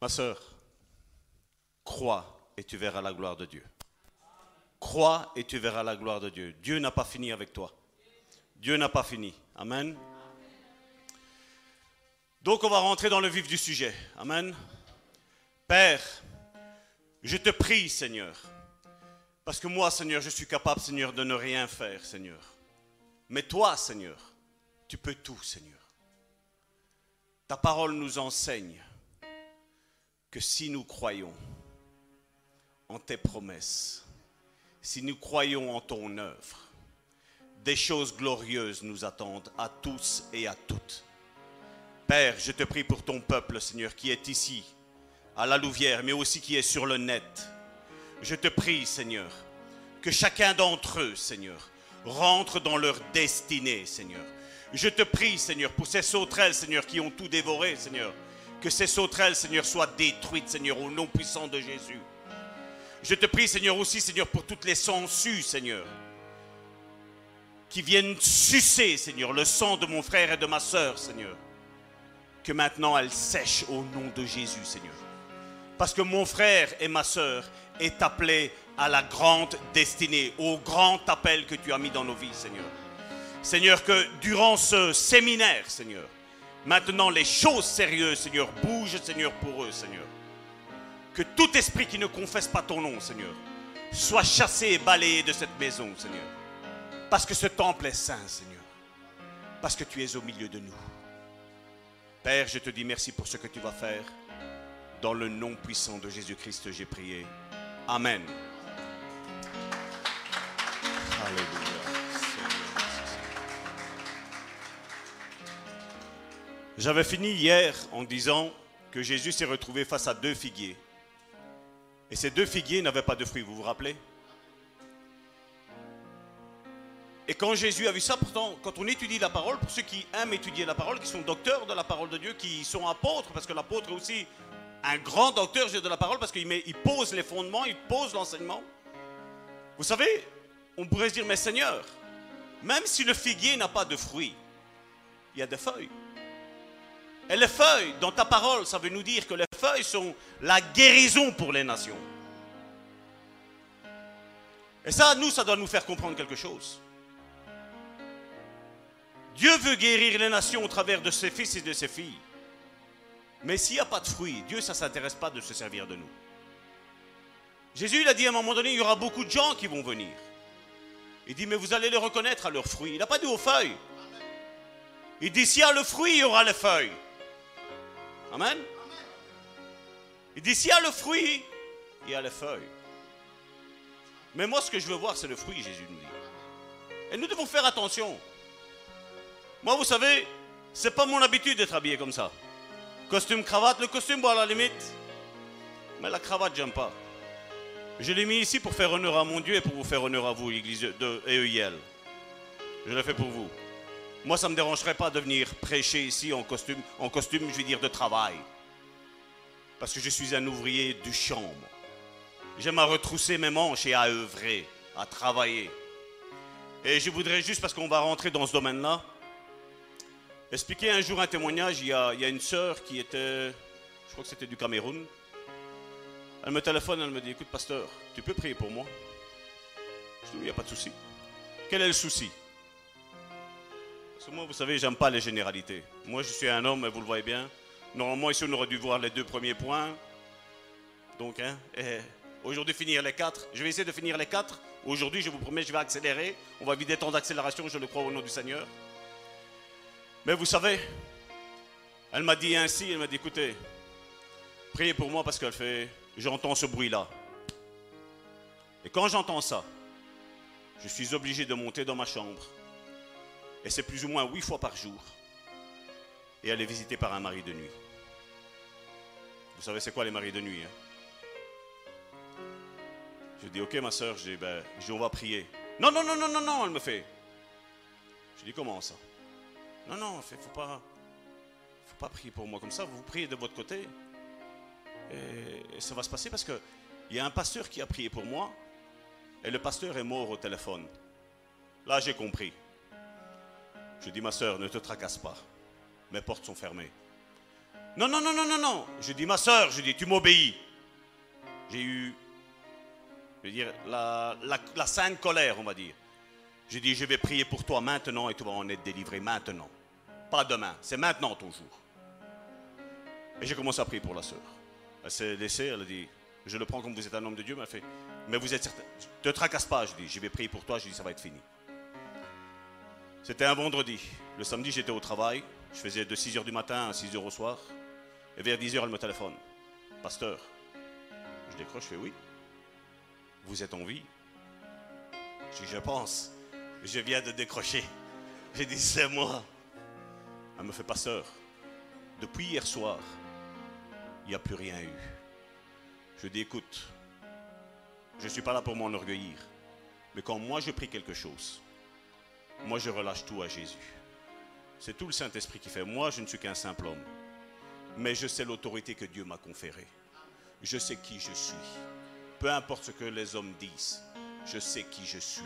Ma soeur, crois et tu verras la gloire de Dieu. Crois et tu verras la gloire de Dieu. Dieu n'a pas fini avec toi. Dieu n'a pas fini. Amen. Donc on va rentrer dans le vif du sujet. Amen. Père, je te prie, Seigneur, parce que moi, Seigneur, je suis capable, Seigneur, de ne rien faire, Seigneur. Mais toi, Seigneur, tu peux tout, Seigneur. Ta parole nous enseigne que si nous croyons en tes promesses, si nous croyons en ton œuvre, des choses glorieuses nous attendent à tous et à toutes. Père, je te prie pour ton peuple, Seigneur, qui est ici, à la Louvière, mais aussi qui est sur le net. Je te prie, Seigneur, que chacun d'entre eux, Seigneur, rentre dans leur destinée, Seigneur. Je te prie, Seigneur, pour ces sauterelles, Seigneur, qui ont tout dévoré, Seigneur. Que ces sauterelles, Seigneur, soient détruites, Seigneur, au nom puissant de Jésus. Je te prie, Seigneur, aussi, Seigneur, pour toutes les sangsues, Seigneur, qui viennent sucer, Seigneur, le sang de mon frère et de ma sœur, Seigneur. Que maintenant elles sèchent au nom de Jésus, Seigneur. Parce que mon frère et ma sœur est appelé à la grande destinée, au grand appel que tu as mis dans nos vies, Seigneur. Seigneur, que durant ce séminaire, Seigneur, maintenant les choses sérieuses, Seigneur, bougent, Seigneur, pour eux, Seigneur. Que tout esprit qui ne confesse pas ton nom, Seigneur, soit chassé et balayé de cette maison, Seigneur. Parce que ce temple est saint, Seigneur. Parce que tu es au milieu de nous. Père, je te dis merci pour ce que tu vas faire. Dans le nom puissant de Jésus-Christ, j'ai prié. Amen. J'avais fini hier en disant que Jésus s'est retrouvé face à deux figuiers. Et ces deux figuiers n'avaient pas de fruits, vous vous rappelez? Et quand Jésus a vu ça, pourtant, quand on étudie la parole, pour ceux qui aiment étudier la parole, qui sont docteurs de la parole de Dieu, qui sont apôtres, parce que l'apôtre aussi un grand docteur de la parole, parce qu'il il pose les fondements, il pose l'enseignement. Vous savez, on pourrait se dire, mais Seigneur, même si le figuier n'a pas de fruits, il y a des feuilles. Et les feuilles, dans ta parole, ça veut nous dire que les feuilles sont la guérison pour les nations. Et ça, nous, ça doit nous faire comprendre quelque chose. Dieu veut guérir les nations au travers de ses fils et de ses filles. Mais s'il n'y a pas de fruits, Dieu, ça ne s'intéresse pas de se servir de nous. Jésus, il a dit à un moment donné, il y aura beaucoup de gens qui vont venir. Il dit, mais vous allez les reconnaître à leurs fruits. Il n'a pas dit aux feuilles. Il dit, s'il y a le fruit, il y aura les feuilles. Amen. Il dit, s'il y a le fruit, il y a les feuilles. Mais moi, ce que je veux voir, c'est le fruit, Jésus nous dit. Et nous devons faire attention. Moi, vous savez, c'est pas mon habitude d'être habillé comme ça. Costume, cravate, le costume, bon, à la limite. Mais la cravate, j'aime pas. Je l'ai mis ici pour faire honneur à mon Dieu et pour vous faire honneur à vous, l'église de EIL. Je l'ai fait pour vous. Moi, ça ne me dérangerait pas de venir prêcher ici en costume, en costume, je vais dire, de travail. Parce que je suis un ouvrier du champ. J'aime à retrousser mes manches et à œuvrer, à travailler. Et je voudrais juste, parce qu'on va rentrer dans ce domaine-là, expliquer un jour un témoignage. Il y a, une sœur qui était je crois que c'était du Cameroun. Elle me téléphone, elle me dit, écoute pasteur, tu peux prier pour moi? Je dis, il n'y a pas de souci. Quel est le souci? Parce que moi, vous savez, j'aime pas les généralités. Moi, je suis un homme, vous le voyez bien. Normalement, ici, on aurait dû voir les deux premiers points. Donc, hein, eh, aujourd'hui, finir les quatre. Je vais essayer de finir les quatre. Aujourd'hui, je vous promets, je vais accélérer. On va vider temps d'accélération, je le crois au nom du Seigneur. Mais vous savez, elle m'a dit ainsi, elle m'a dit, écoutez, priez pour moi parce qu'elle fait, j'entends ce bruit-là. Et quand j'entends ça, je suis obligé de monter dans ma chambre. Et c'est plus ou moins huit fois par jour. Et elle est visitée par un mari de nuit. Vous savez c'est quoi les maris de nuit hein? Je dis, ok ma soeur, ben, je dis, on va prier. Non, non, non, non, non, non, elle me fait. Je dis, comment ça? Non, non, il ne faut pas, faut pas prier pour moi comme ça, vous priez de votre côté. Et, ça va se passer parce qu'il y a un pasteur qui a prié pour moi, et le pasteur est mort au téléphone. Là, j'ai compris. Je dis, ma soeur, ne te tracasse pas. Mes portes sont fermées. Non, non, non, non, non, non. Je dis, ma soeur, je dis, tu m'obéis. J'ai eu, je veux dire, la sainte colère, on va dire. J'ai dit, je vais prier pour toi maintenant et tu vas en être délivré maintenant. Pas demain, c'est maintenant ton jour. Et j'ai commencé à prier pour la soeur. Elle s'est laissée, elle a dit, je le prends comme vous êtes un homme de Dieu, elle fait, mais vous êtes certain, te tracasse pas, je dis, je vais prier pour toi, je dis, ça va être fini. C'était un vendredi. Le samedi, j'étais au travail. Je faisais de 6h du matin à 6h au soir. Et vers 10h, elle me téléphone. Pasteur, je décroche, je fais oui. Vous êtes en vie Je je pense. Je viens de décrocher. J'ai dit, c'est moi. Elle me fait, pasteur, depuis hier soir, il n'y a plus rien eu. Je dis, écoute, je ne suis pas là pour m'enorgueillir. Mais quand moi je prie quelque chose, moi je relâche tout à Jésus. C'est tout le Saint-Esprit qui fait. Moi, je ne suis qu'un simple homme. Mais je sais l'autorité que Dieu m'a conférée. Je sais qui je suis. Peu importe ce que les hommes disent, je sais qui je suis.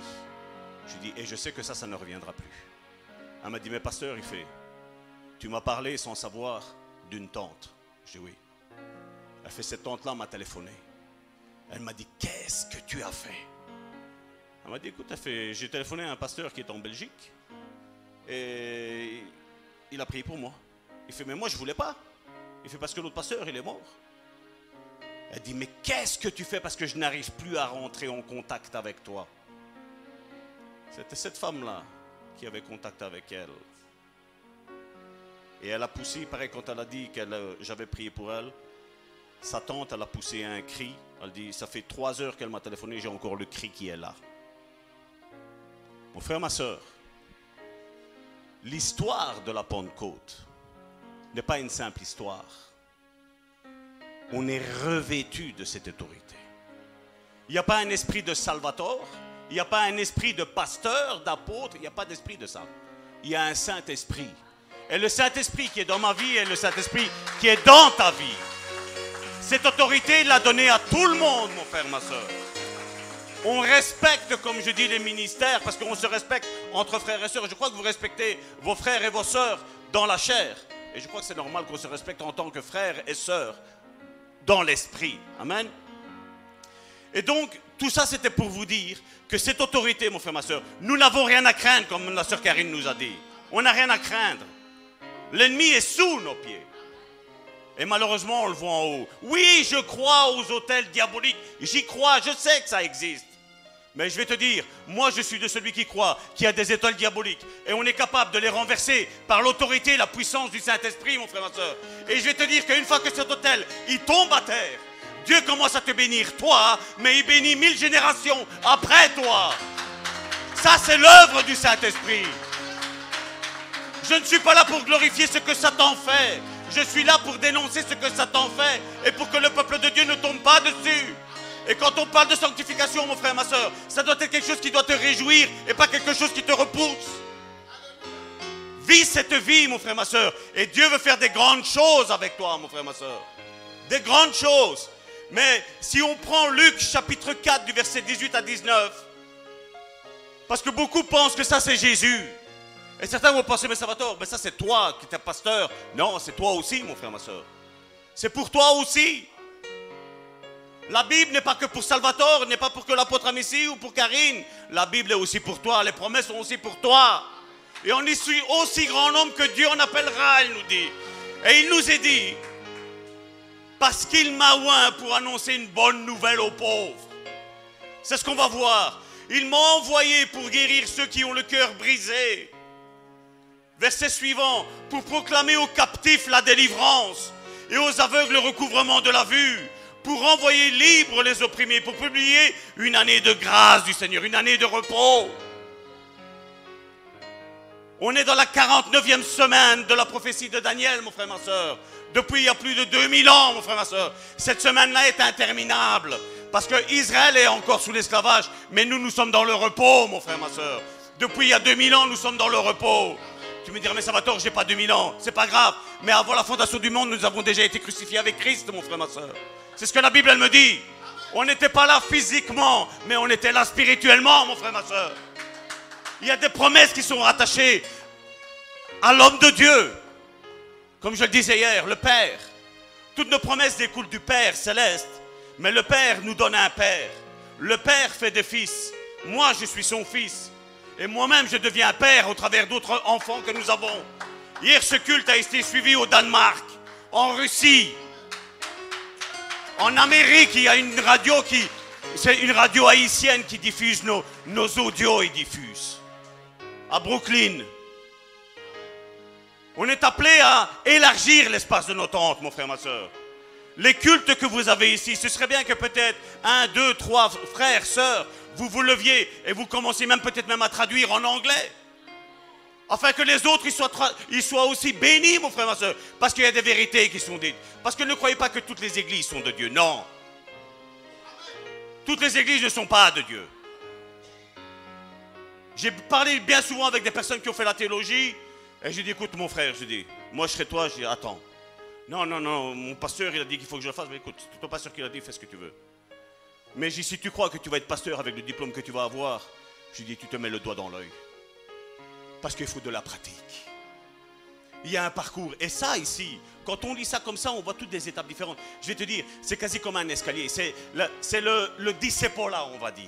Je dis, et je sais que ça, ça ne reviendra plus. Elle m'a dit, mais pasteur, il fait, tu m'as parlé sans savoir d'une tante. Je dis, oui. Elle fait, cette tante-là m'a téléphoné. Elle m'a dit, qu'est-ce que tu as fait? Elle m'a dit, écoute, j'ai téléphoné à un pasteur qui est en Belgique. Et il a prié pour moi. Il fait, mais moi, je voulais pas. Il fait, parce que l'autre pasteur, il est mort. Elle dit, mais qu'est-ce que tu fais parce que je n'arrive plus à rentrer en contact avec toi? C'était cette femme-là qui avait contact avec elle. Et elle a poussé, pareil, quand elle a dit que j'avais prié pour elle, sa tante, elle a poussé un cri. Elle dit, ça fait trois heures qu'elle m'a téléphoné, j'ai encore le cri qui est là. Mon frère, ma soeur, l'histoire de la Pentecôte n'est pas une simple histoire. On est revêtu de cette autorité. Il n'y a pas un esprit de Salvatore, il n'y a pas un esprit de pasteur, d'apôtre, il n'y a pas d'esprit de ça. Il y a un Saint-Esprit. Et le Saint-Esprit qui est dans ma vie est le Saint-Esprit qui est dans ta vie. Cette autorité, il l'a donnée à tout le monde, mon frère, ma soeur. On respecte, comme je dis, les ministères parce qu'on se respecte entre frères et sœurs. Je crois que vous respectez vos frères et vos sœurs dans la chair. Et je crois que c'est normal qu'on se respecte en tant que frères et sœurs dans l'esprit. Amen. Et donc, tout ça, c'était pour vous dire que cette autorité, mon frère, ma soeur, nous n'avons rien à craindre, comme la sœur Karine nous a dit. On n'a rien à craindre. L'ennemi est sous nos pieds. Et malheureusement, on le voit en haut. Oui, je crois aux hôtels diaboliques. J'y crois, je sais que ça existe. Mais je vais te dire, moi je suis de celui qui croit qu'il y a des étoiles diaboliques. Et on est capable de les renverser par l'autorité et la puissance du Saint-Esprit, mon frère, ma soeur. Et je vais te dire qu'une fois que cet hôtel, il tombe à terre, Dieu commence à te bénir, toi, mais il bénit mille générations après toi. Ça, c'est l'œuvre du Saint-Esprit. Je ne suis pas là pour glorifier ce que Satan fait. Je suis là pour dénoncer ce que Satan fait et pour que le peuple de Dieu ne tombe pas dessus. Et quand on parle de sanctification, mon frère, ma soeur, ça doit être quelque chose qui doit te réjouir et pas quelque chose qui te repousse. Vis cette vie, mon frère, ma soeur. Et Dieu veut faire des grandes choses avec toi, mon frère, ma soeur. Des grandes choses. Mais si on prend Luc chapitre 4 du verset 18 à 19, parce que beaucoup pensent que ça c'est Jésus. Et certains vont penser, mais Salvatore, mais ça c'est toi qui es pasteur. Non, c'est toi aussi, mon frère, ma soeur. C'est pour toi aussi. La Bible n'est pas que pour Salvatore, n'est pas pour que l'apôtre Amici ou pour Karine. La Bible est aussi pour toi. Les promesses sont aussi pour toi. Et on y suit aussi grand nombre que Dieu en appellera, il nous dit. Et il nous est dit, parce qu'il m'a oint pour annoncer une bonne nouvelle aux pauvres. C'est ce qu'on va voir. Il m'a envoyé pour guérir ceux qui ont le cœur brisé. Verset suivant, pour proclamer aux captifs la délivrance et aux aveugles le recouvrement de la vue, pour envoyer libres les opprimés, pour publier une année de grâce du Seigneur, une année de repos. On est dans la 49e semaine de la prophétie de Daniel, mon frère, ma soeur. Depuis il y a plus de 2000 ans, mon frère, ma soeur. Cette semaine-là est interminable. Parce que Israël est encore sous l'esclavage, mais nous, nous sommes dans le repos, mon frère, ma soeur. Depuis il y a 2000 ans, nous sommes dans le repos. Tu me diras, mais ça va tort, j'ai pas 2000 ans. C'est pas grave. Mais avant la fondation du monde, nous avons déjà été crucifiés avec Christ, mon frère, ma soeur. C'est ce que la Bible, elle me dit. On n'était pas là physiquement, mais on était là spirituellement, mon frère, ma soeur. Il y a des promesses qui sont rattachées à l'homme de Dieu. Comme je le disais hier, le Père. Toutes nos promesses découlent du Père céleste. Mais le Père nous donne un Père. Le Père fait des fils. Moi, je suis son fils. Et moi-même, je deviens père au travers d'autres enfants que nous avons. Hier, ce culte a été suivi au Danemark, en Russie, en Amérique. Il y a une radio qui. C'est une radio haïtienne qui diffuse nos, nos audios et diffuse. À Brooklyn. On est appelé à élargir l'espace de nos tentes, mon frère, ma soeur. Les cultes que vous avez ici, ce serait bien que peut-être un, deux, trois frères, sœurs, vous vous leviez et vous commenciez même peut-être même à traduire en anglais. Afin que les autres ils soient, ils soient aussi bénis, mon frère, ma soeur. Parce qu'il y a des vérités qui sont dites. Parce que ne croyez pas que toutes les églises sont de Dieu. Non. Toutes les églises ne sont pas de Dieu. J'ai parlé bien souvent avec des personnes qui ont fait la théologie. Et j'ai dit, écoute mon frère, je dis, moi je serai toi, je dis, attends. Non, non, non, mon pasteur il a dit qu'il faut que je le fasse. Mais écoute, ton pasteur qui l'a dit, fais ce que tu veux. Mais si tu crois que tu vas être pasteur avec le diplôme que tu vas avoir, je dis, tu te mets le doigt dans l'œil. Parce qu'il faut de la pratique. Il y a un parcours. Et ça, ici, quand on lit ça comme ça, on voit toutes des étapes différentes. Je vais te dire, c'est quasi comme un escalier. C'est le, le, le on va dire.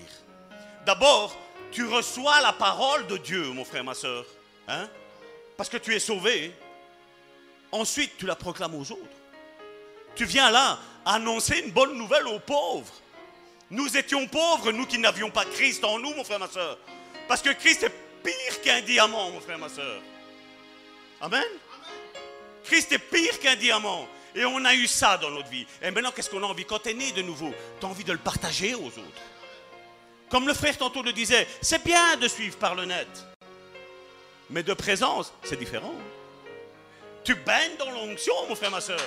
D'abord, tu reçois la parole de Dieu, mon frère, ma soeur. Hein? Parce que tu es sauvé. Ensuite, tu la proclames aux autres. Tu viens là annoncer une bonne nouvelle aux pauvres. Nous étions pauvres, nous qui n'avions pas Christ en nous, mon frère, ma soeur. Parce que Christ est pire qu'un diamant, mon frère, ma soeur. Amen? Christ est pire qu'un diamant. Et on a eu ça dans notre vie. Et maintenant, qu'est-ce qu'on a envie? Quand tu es né de nouveau, tu as envie de le partager aux autres. Comme le frère tantôt le disait, c'est bien de suivre par le net. Mais de présence, c'est différent. Tu baignes dans l'onction, mon frère, ma soeur.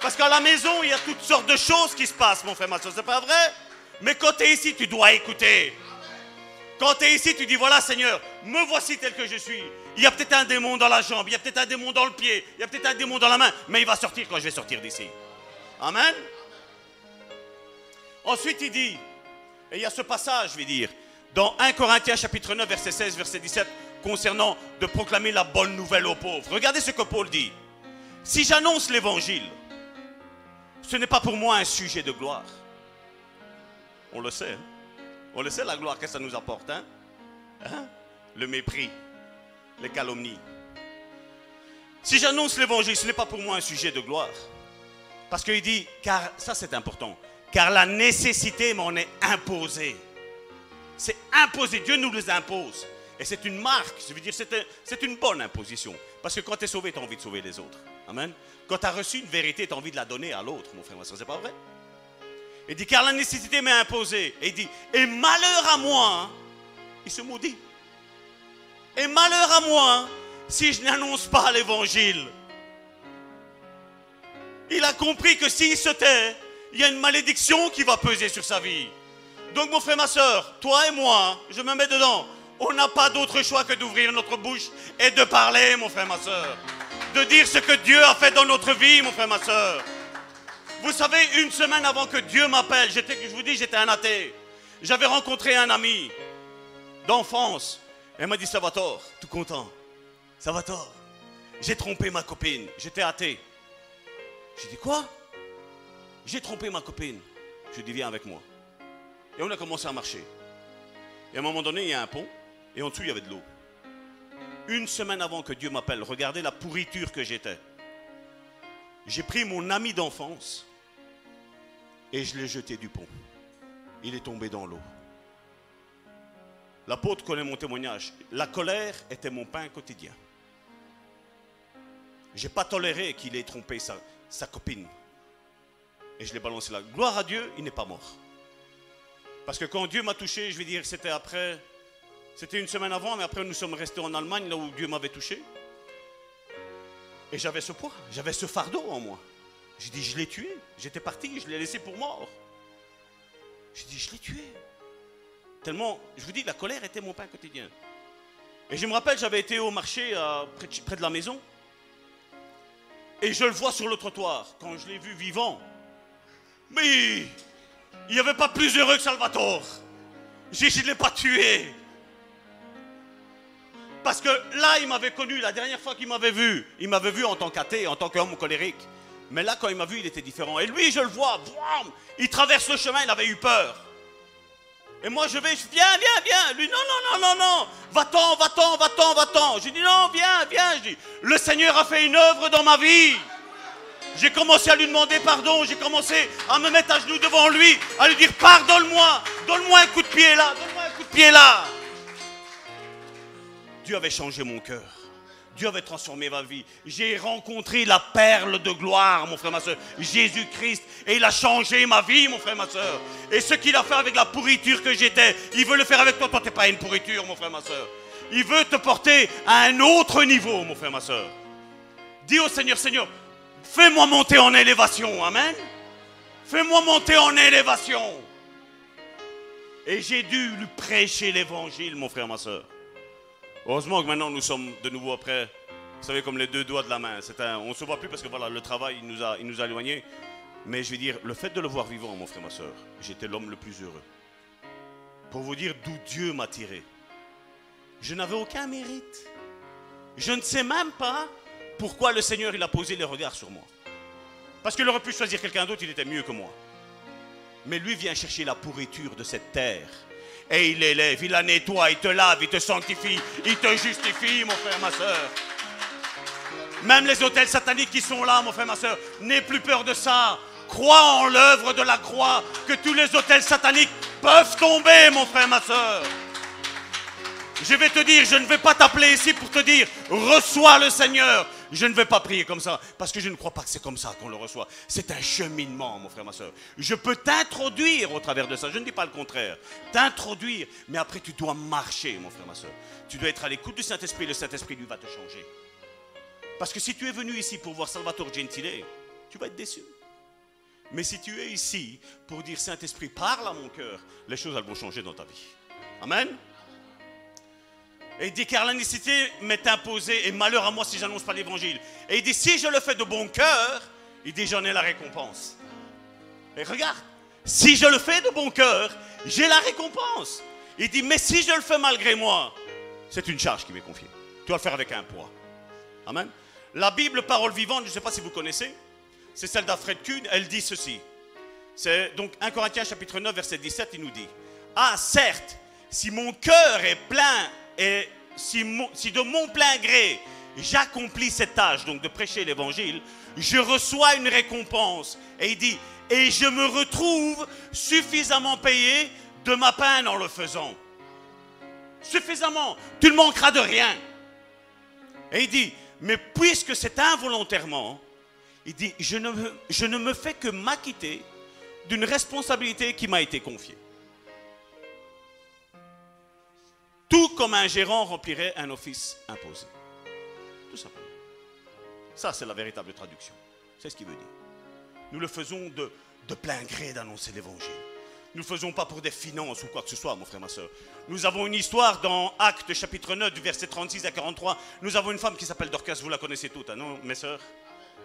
Parce qu'à la maison, il y a toutes sortes de choses qui se passent, mon frère, ma soeur. C'est pas vrai? Mais quand tu es ici, tu dois écouter. Quand tu es ici, tu dis voilà, Seigneur, me voici tel que je suis. Il y a peut-être un démon dans la jambe, il y a peut-être un démon dans le pied, il y a peut-être un démon dans la main, mais il va sortir quand je vais sortir d'ici. Amen. Ensuite, il dit, et il y a ce passage, je vais dire, dans 1 Corinthiens chapitre 9, verset 16, verset 17, concernant de proclamer la bonne nouvelle aux pauvres. Regardez ce que Paul dit. Si j'annonce l'évangile, ce n'est pas pour moi un sujet de gloire. On le sait. Hein. On le sait, la gloire que ça nous apporte. Hein? Hein? Le mépris, les calomnies. Si j'annonce l'évangile, ce n'est pas pour moi un sujet de gloire. Parce qu'il dit, car ça c'est important, car la nécessité m'en est imposée. C'est imposé, Dieu nous les impose. Et c'est une marque, je veux dire, c'est une bonne imposition. Parce que quand tu es sauvé, tu as envie de sauver les autres. Amen. Quand tu as reçu une vérité, tu as envie de la donner à l'autre, mon frère, c'est pas vrai? Il dit, car la nécessité m'est imposée. Et il dit, et malheur à moi, il se maudit. Et malheur à moi si je n'annonce pas l'évangile. Il a compris que s'il se tait, il y a une malédiction qui va peser sur sa vie. Donc mon frère, ma soeur, toi et moi, je me mets dedans. On n'a pas d'autre choix que d'ouvrir notre bouche et de parler, mon frère, ma soeur de dire ce que Dieu a fait dans notre vie, mon frère, ma soeur. Vous savez, une semaine avant que Dieu m'appelle, je vous dis, j'étais un athée. J'avais rencontré un ami d'enfance. Elle m'a dit, Salvatore, tout content. Salvatore, j'ai trompé ma copine. J'étais athée. J'ai dit quoi? J'ai trompé ma copine. Je dis viens avec moi. Et on a commencé à marcher. Et à un moment donné, il y a un pont, et en dessous, il y avait de l'eau. Une semaine avant que Dieu m'appelle, regardez la pourriture que j'étais. J'ai pris mon ami d'enfance et je l'ai jeté du pont. Il est tombé dans l'eau. L'apôtre connaît mon témoignage. La colère était mon pain quotidien. J'ai pas toléré qu'il ait trompé sa, sa copine. Et je l'ai balancé là. Gloire à Dieu, il n'est pas mort. Parce que quand Dieu m'a touché, je vais dire, c'était après, c'était une semaine avant, mais après nous sommes restés en Allemagne, là où Dieu m'avait touché. Et j'avais ce poids, j'avais ce fardeau en moi. J'ai dit, je l'ai tué. J'étais parti, je l'ai laissé pour mort. J'ai dit, je l'ai tué. Tellement, je vous dis, la colère était mon pain quotidien. Et je me rappelle, j'avais été au marché à- près, de, la maison. Et je le vois sur le trottoir, quand je l'ai vu vivant. Mais il n'y avait pas plus heureux que Salvatore. Je ne l'ai pas tué. Parce que là, il m'avait connu, la dernière fois qu'il m'avait vu, il m'avait vu en tant qu'athée, en tant qu'homme colérique. Mais là, quand il m'a vu, il était différent. Et lui, je le vois, boum, il traverse le chemin, il avait eu peur. Et moi, je vais, je viens, viens, viens. Lui, non, non, non, non, non. Va-t'en, va-t'en, va-t'en, va-t'en. J'ai dit, non, viens, viens. Je dis, le Seigneur a fait une œuvre dans ma vie. J'ai commencé à lui demander pardon. J'ai commencé à me mettre à genoux devant lui, à lui dire, pardonne-moi. Donne-moi un coup de pied là. Donne-moi un coup de pied là. Dieu avait changé mon cœur. Dieu avait transformé ma vie. J'ai rencontré la perle de gloire, mon frère, ma soeur, Jésus-Christ. Et il a changé ma vie, mon frère, ma soeur. Et ce qu'il a fait avec la pourriture que j'étais, il veut le faire avec toi. Toi, tu n'es pas une pourriture, mon frère, ma soeur. Il veut te porter à un autre niveau, mon frère, ma soeur. Dis au Seigneur, Seigneur, fais-moi monter en élévation. Amen. Fais-moi monter en élévation. Et j'ai dû lui prêcher l'évangile, mon frère, ma soeur. Heureusement que maintenant nous sommes de nouveau après, vous savez, comme les deux doigts de la main. Un- on ne se voit plus parce que voilà, le travail il nous, a, il nous a éloignés. Mais je veux dire, le fait de le voir vivant, mon frère, ma soeur, j'étais l'homme le plus heureux. Pour vous dire d'où Dieu m'a tiré. Je n'avais aucun mérite. Je ne sais même pas pourquoi le Seigneur il a posé les regards sur moi. Parce qu'il aurait pu choisir quelqu'un d'autre, il était mieux que moi. Mais lui vient chercher la pourriture de cette terre. Et il l'élève, il la nettoie, il te lave, il te sanctifie, il te justifie, mon frère, ma soeur. Même les hôtels sataniques qui sont là, mon frère, ma soeur, n'aie plus peur de ça. Crois en l'œuvre de la croix, que tous les hôtels sataniques peuvent tomber, mon frère, ma soeur. Je vais te dire, je ne vais pas t'appeler ici pour te dire, reçois le Seigneur. Je ne vais pas prier comme ça, parce que je ne crois pas que c'est comme ça qu'on le reçoit. C'est un cheminement, mon frère, ma soeur. Je peux t'introduire au travers de ça, je ne dis pas le contraire. T'introduire, mais après tu dois marcher, mon frère, ma soeur. Tu dois être à l'écoute du Saint-Esprit, le Saint-Esprit, lui, va te changer. Parce que si tu es venu ici pour voir Salvatore Gentile, tu vas être déçu. Mais si tu es ici pour dire Saint-Esprit, parle à mon cœur, les choses vont changer dans ta vie. Amen. Et il dit car la nécessité m'est imposée et malheur à moi si j'annonce pas l'évangile. Et il dit si je le fais de bon cœur, il dit j'en ai la récompense. Et regarde, si je le fais de bon cœur, j'ai la récompense. Il dit mais si je le fais malgré moi, c'est une charge qui m'est confiée. Tu vas le faire avec un poids. Amen. La Bible, parole vivante, je ne sais pas si vous connaissez, c'est celle d'Alfred Kuhn, elle dit ceci. C'est donc 1 Corinthiens chapitre 9 verset 17, il nous dit Ah certes, si mon cœur est plein et si, de mon plein gré j'accomplis cette tâche donc de prêcher l'évangile, je reçois une récompense. Et il dit et je me retrouve suffisamment payé de ma peine en le faisant. Suffisamment, tu ne manqueras de rien. Et il dit, mais puisque c'est involontairement, il dit, je ne me fais que m'acquitter d'une responsabilité qui m'a été confiée. Tout comme un gérant remplirait un office imposé. Tout simplement. Ça, c'est la véritable traduction. C'est ce qu'il veut dire. Nous le faisons de, de plein gré d'annoncer l'évangile. Nous ne le faisons pas pour des finances ou quoi que ce soit, mon frère, ma soeur. Nous avons une histoire dans Actes chapitre 9, du verset 36 à 43. Nous avons une femme qui s'appelle Dorcas, vous la connaissez toutes, hein, non, mes soeurs?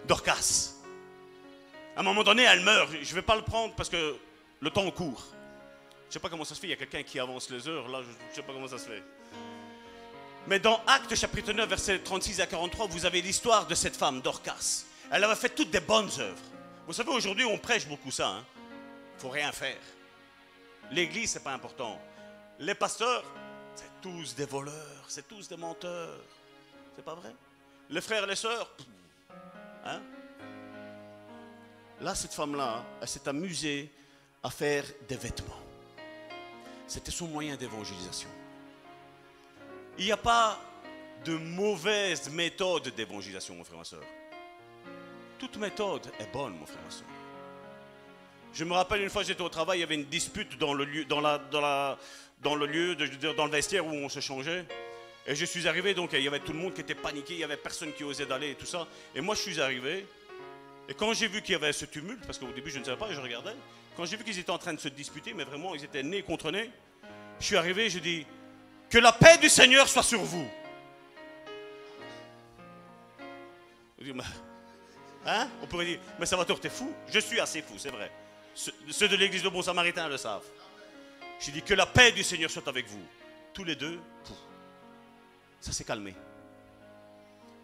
Dorcas. À un moment donné, elle meurt. Je ne vais pas le prendre parce que le temps court. Je ne sais pas comment ça se fait, il y a quelqu'un qui avance les heures, là, je ne sais pas comment ça se fait. Mais dans Actes chapitre 9, verset 36 à 43, vous avez l'histoire de cette femme, Dorcas. Elle avait fait toutes des bonnes œuvres. Vous savez, aujourd'hui, on prêche beaucoup ça. Il hein. faut rien faire. L'église, c'est pas important. Les pasteurs, c'est tous des voleurs, c'est tous des menteurs. C'est pas vrai? Les frères et les sœurs, hein Là, cette femme-là, elle s'est amusée à faire des vêtements. C'était son moyen d'évangélisation. Il n'y a pas de mauvaise méthode d'évangélisation, mon frère, ma soeur. Toute méthode est bonne, mon frère, ma soeur. Je me rappelle une fois, j'étais au travail, il y avait une dispute dans le lieu, dans la, dans la, dans le lieu, dans le vestiaire où on se changeait. Et je suis arrivé, donc il y avait tout le monde qui était paniqué, il n'y avait personne qui osait d'aller et tout ça. Et moi, je suis arrivé. Et quand j'ai vu qu'il y avait ce tumulte, parce qu'au début, je ne savais pas, je regardais. Quand j'ai vu qu'ils étaient en train de se disputer, mais vraiment, ils étaient nez contre nez, je suis arrivé je dis Que la paix du Seigneur soit sur vous. Hein? On pourrait dire Mais va t'es fou? Je suis assez fou, c'est vrai. Ceux de l'église de Bon Samaritain le savent. J'ai dit que la paix du Seigneur soit avec vous. Tous les deux, ça s'est calmé.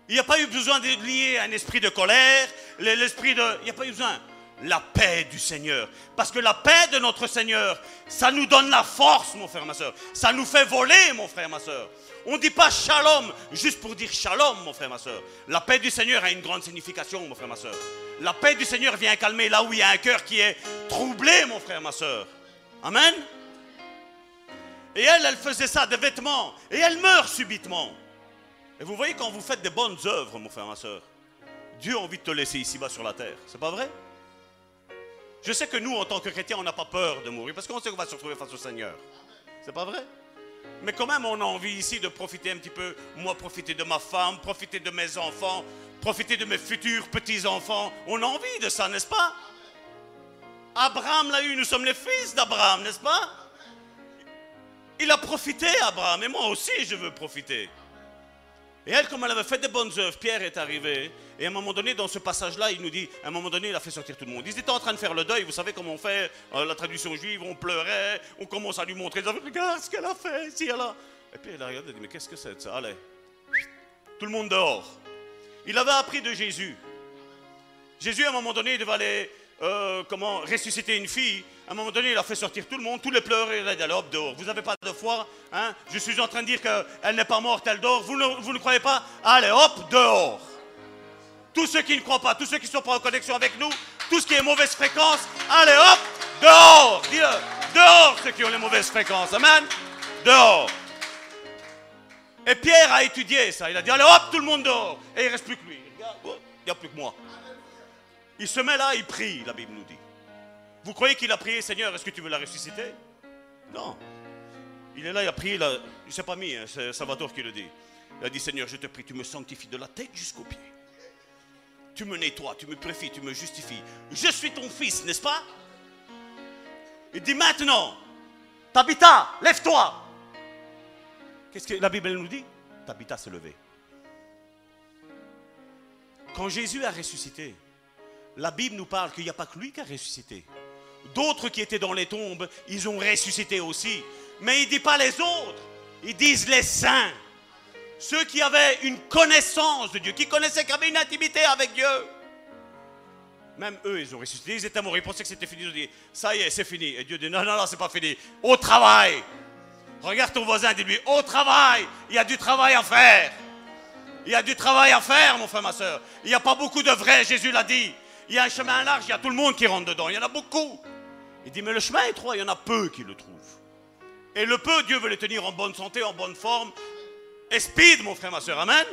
Il n'y a pas eu besoin de lier un esprit de colère, l'esprit de... Il n'y a pas eu besoin. La paix du Seigneur. Parce que la paix de notre Seigneur, ça nous donne la force, mon frère, ma soeur. Ça nous fait voler, mon frère, ma soeur. On ne dit pas shalom juste pour dire shalom, mon frère, ma soeur. La paix du Seigneur a une grande signification, mon frère, ma soeur. La paix du Seigneur vient calmer là où il y a un cœur qui est troublé, mon frère, ma soeur. Amen. Et elle, elle faisait ça, des vêtements. Et elle meurt subitement. Et vous voyez, quand vous faites des bonnes œuvres, mon frère, ma soeur, Dieu a envie de te laisser ici-bas sur la terre. C'est pas vrai? Je sais que nous, en tant que chrétiens, on n'a pas peur de mourir parce qu'on sait qu'on va se retrouver face au Seigneur. C'est pas vrai? Mais quand même, on a envie ici de profiter un petit peu. Moi, profiter de ma femme, profiter de mes enfants, profiter de mes futurs petits-enfants. On a envie de ça, n'est-ce pas? Abraham l'a eu, nous sommes les fils d'Abraham, n'est-ce pas? Il a profité, Abraham, et moi aussi je veux profiter. Et elle, comme elle avait fait des bonnes œuvres, Pierre est arrivé. Et à un moment donné, dans ce passage-là, il nous dit, à un moment donné, il a fait sortir tout le monde. Ils étaient en train de faire le deuil. Vous savez comment on fait euh, la traduction juive, on pleurait, on commence à lui montrer. Regarde ce qu'elle a fait, si elle a. Et puis elle a regardé, elle a dit, mais qu'est-ce que c'est ça? Allez. Tout le monde dehors. Il avait appris de Jésus. Jésus, à un moment donné, il devait aller euh, comment ressusciter une fille. À un moment donné, il a fait sortir tout le monde, tous les pleurs, il a dit, hop, dehors. Vous n'avez pas de foi hein? Je suis en train de dire qu'elle n'est pas morte, elle dort. Vous ne, vous ne croyez pas? Allez hop, dehors. Tous ceux qui ne croient pas, tous ceux qui ne sont pas en connexion avec nous, tout ce qui est mauvaise fréquence, allez hop, dehors. Dis-le. Dehors ceux qui ont les mauvaises fréquences. Amen. Dehors. Et Pierre a étudié ça. Il a dit, allez hop, tout le monde dehors. Et il ne reste plus que lui. Il n'y a plus que moi. Il se met là, il prie, la Bible nous dit. Vous croyez qu'il a prié, Seigneur, est-ce que tu veux la ressusciter? Non. Il est là, il a prié, il ne s'est pas mis, hein, c'est Salvatore qui le dit. Il a dit, Seigneur, je te prie, tu me sanctifies de la tête jusqu'aux pieds. Tu me nettoies, tu me purifies, tu me justifies. Je suis ton fils, n'est-ce pas? Il dit maintenant, Tabitha, lève-toi. Qu'est-ce que la Bible nous dit? Tabitha s'est levée. Quand Jésus a ressuscité, la Bible nous parle qu'il n'y a pas que lui qui a ressuscité. D'autres qui étaient dans les tombes, ils ont ressuscité aussi. Mais il ne dit pas les autres, ils disent les saints. Ceux qui avaient une connaissance de Dieu, qui connaissaient, qui avaient une intimité avec Dieu. Même eux, ils ont ressuscité, ils étaient morts, ils pensaient que c'était fini. Ils ont dit, ça y est, c'est fini. Et Dieu dit, non, non, non, c'est pas fini. Au travail. Regarde ton voisin, dis-lui, au travail. Il y a du travail à faire. Il y a du travail à faire, mon frère, ma soeur. Il n'y a pas beaucoup de vrai, Jésus l'a dit. Il y a un chemin large, il y a tout le monde qui rentre dedans. Il y en a beaucoup. Il dit, mais le chemin est étroit, il y en a peu qui le trouvent. Et le peu, Dieu veut les tenir en bonne santé, en bonne forme. Et speed, mon frère, ma soeur. Amen.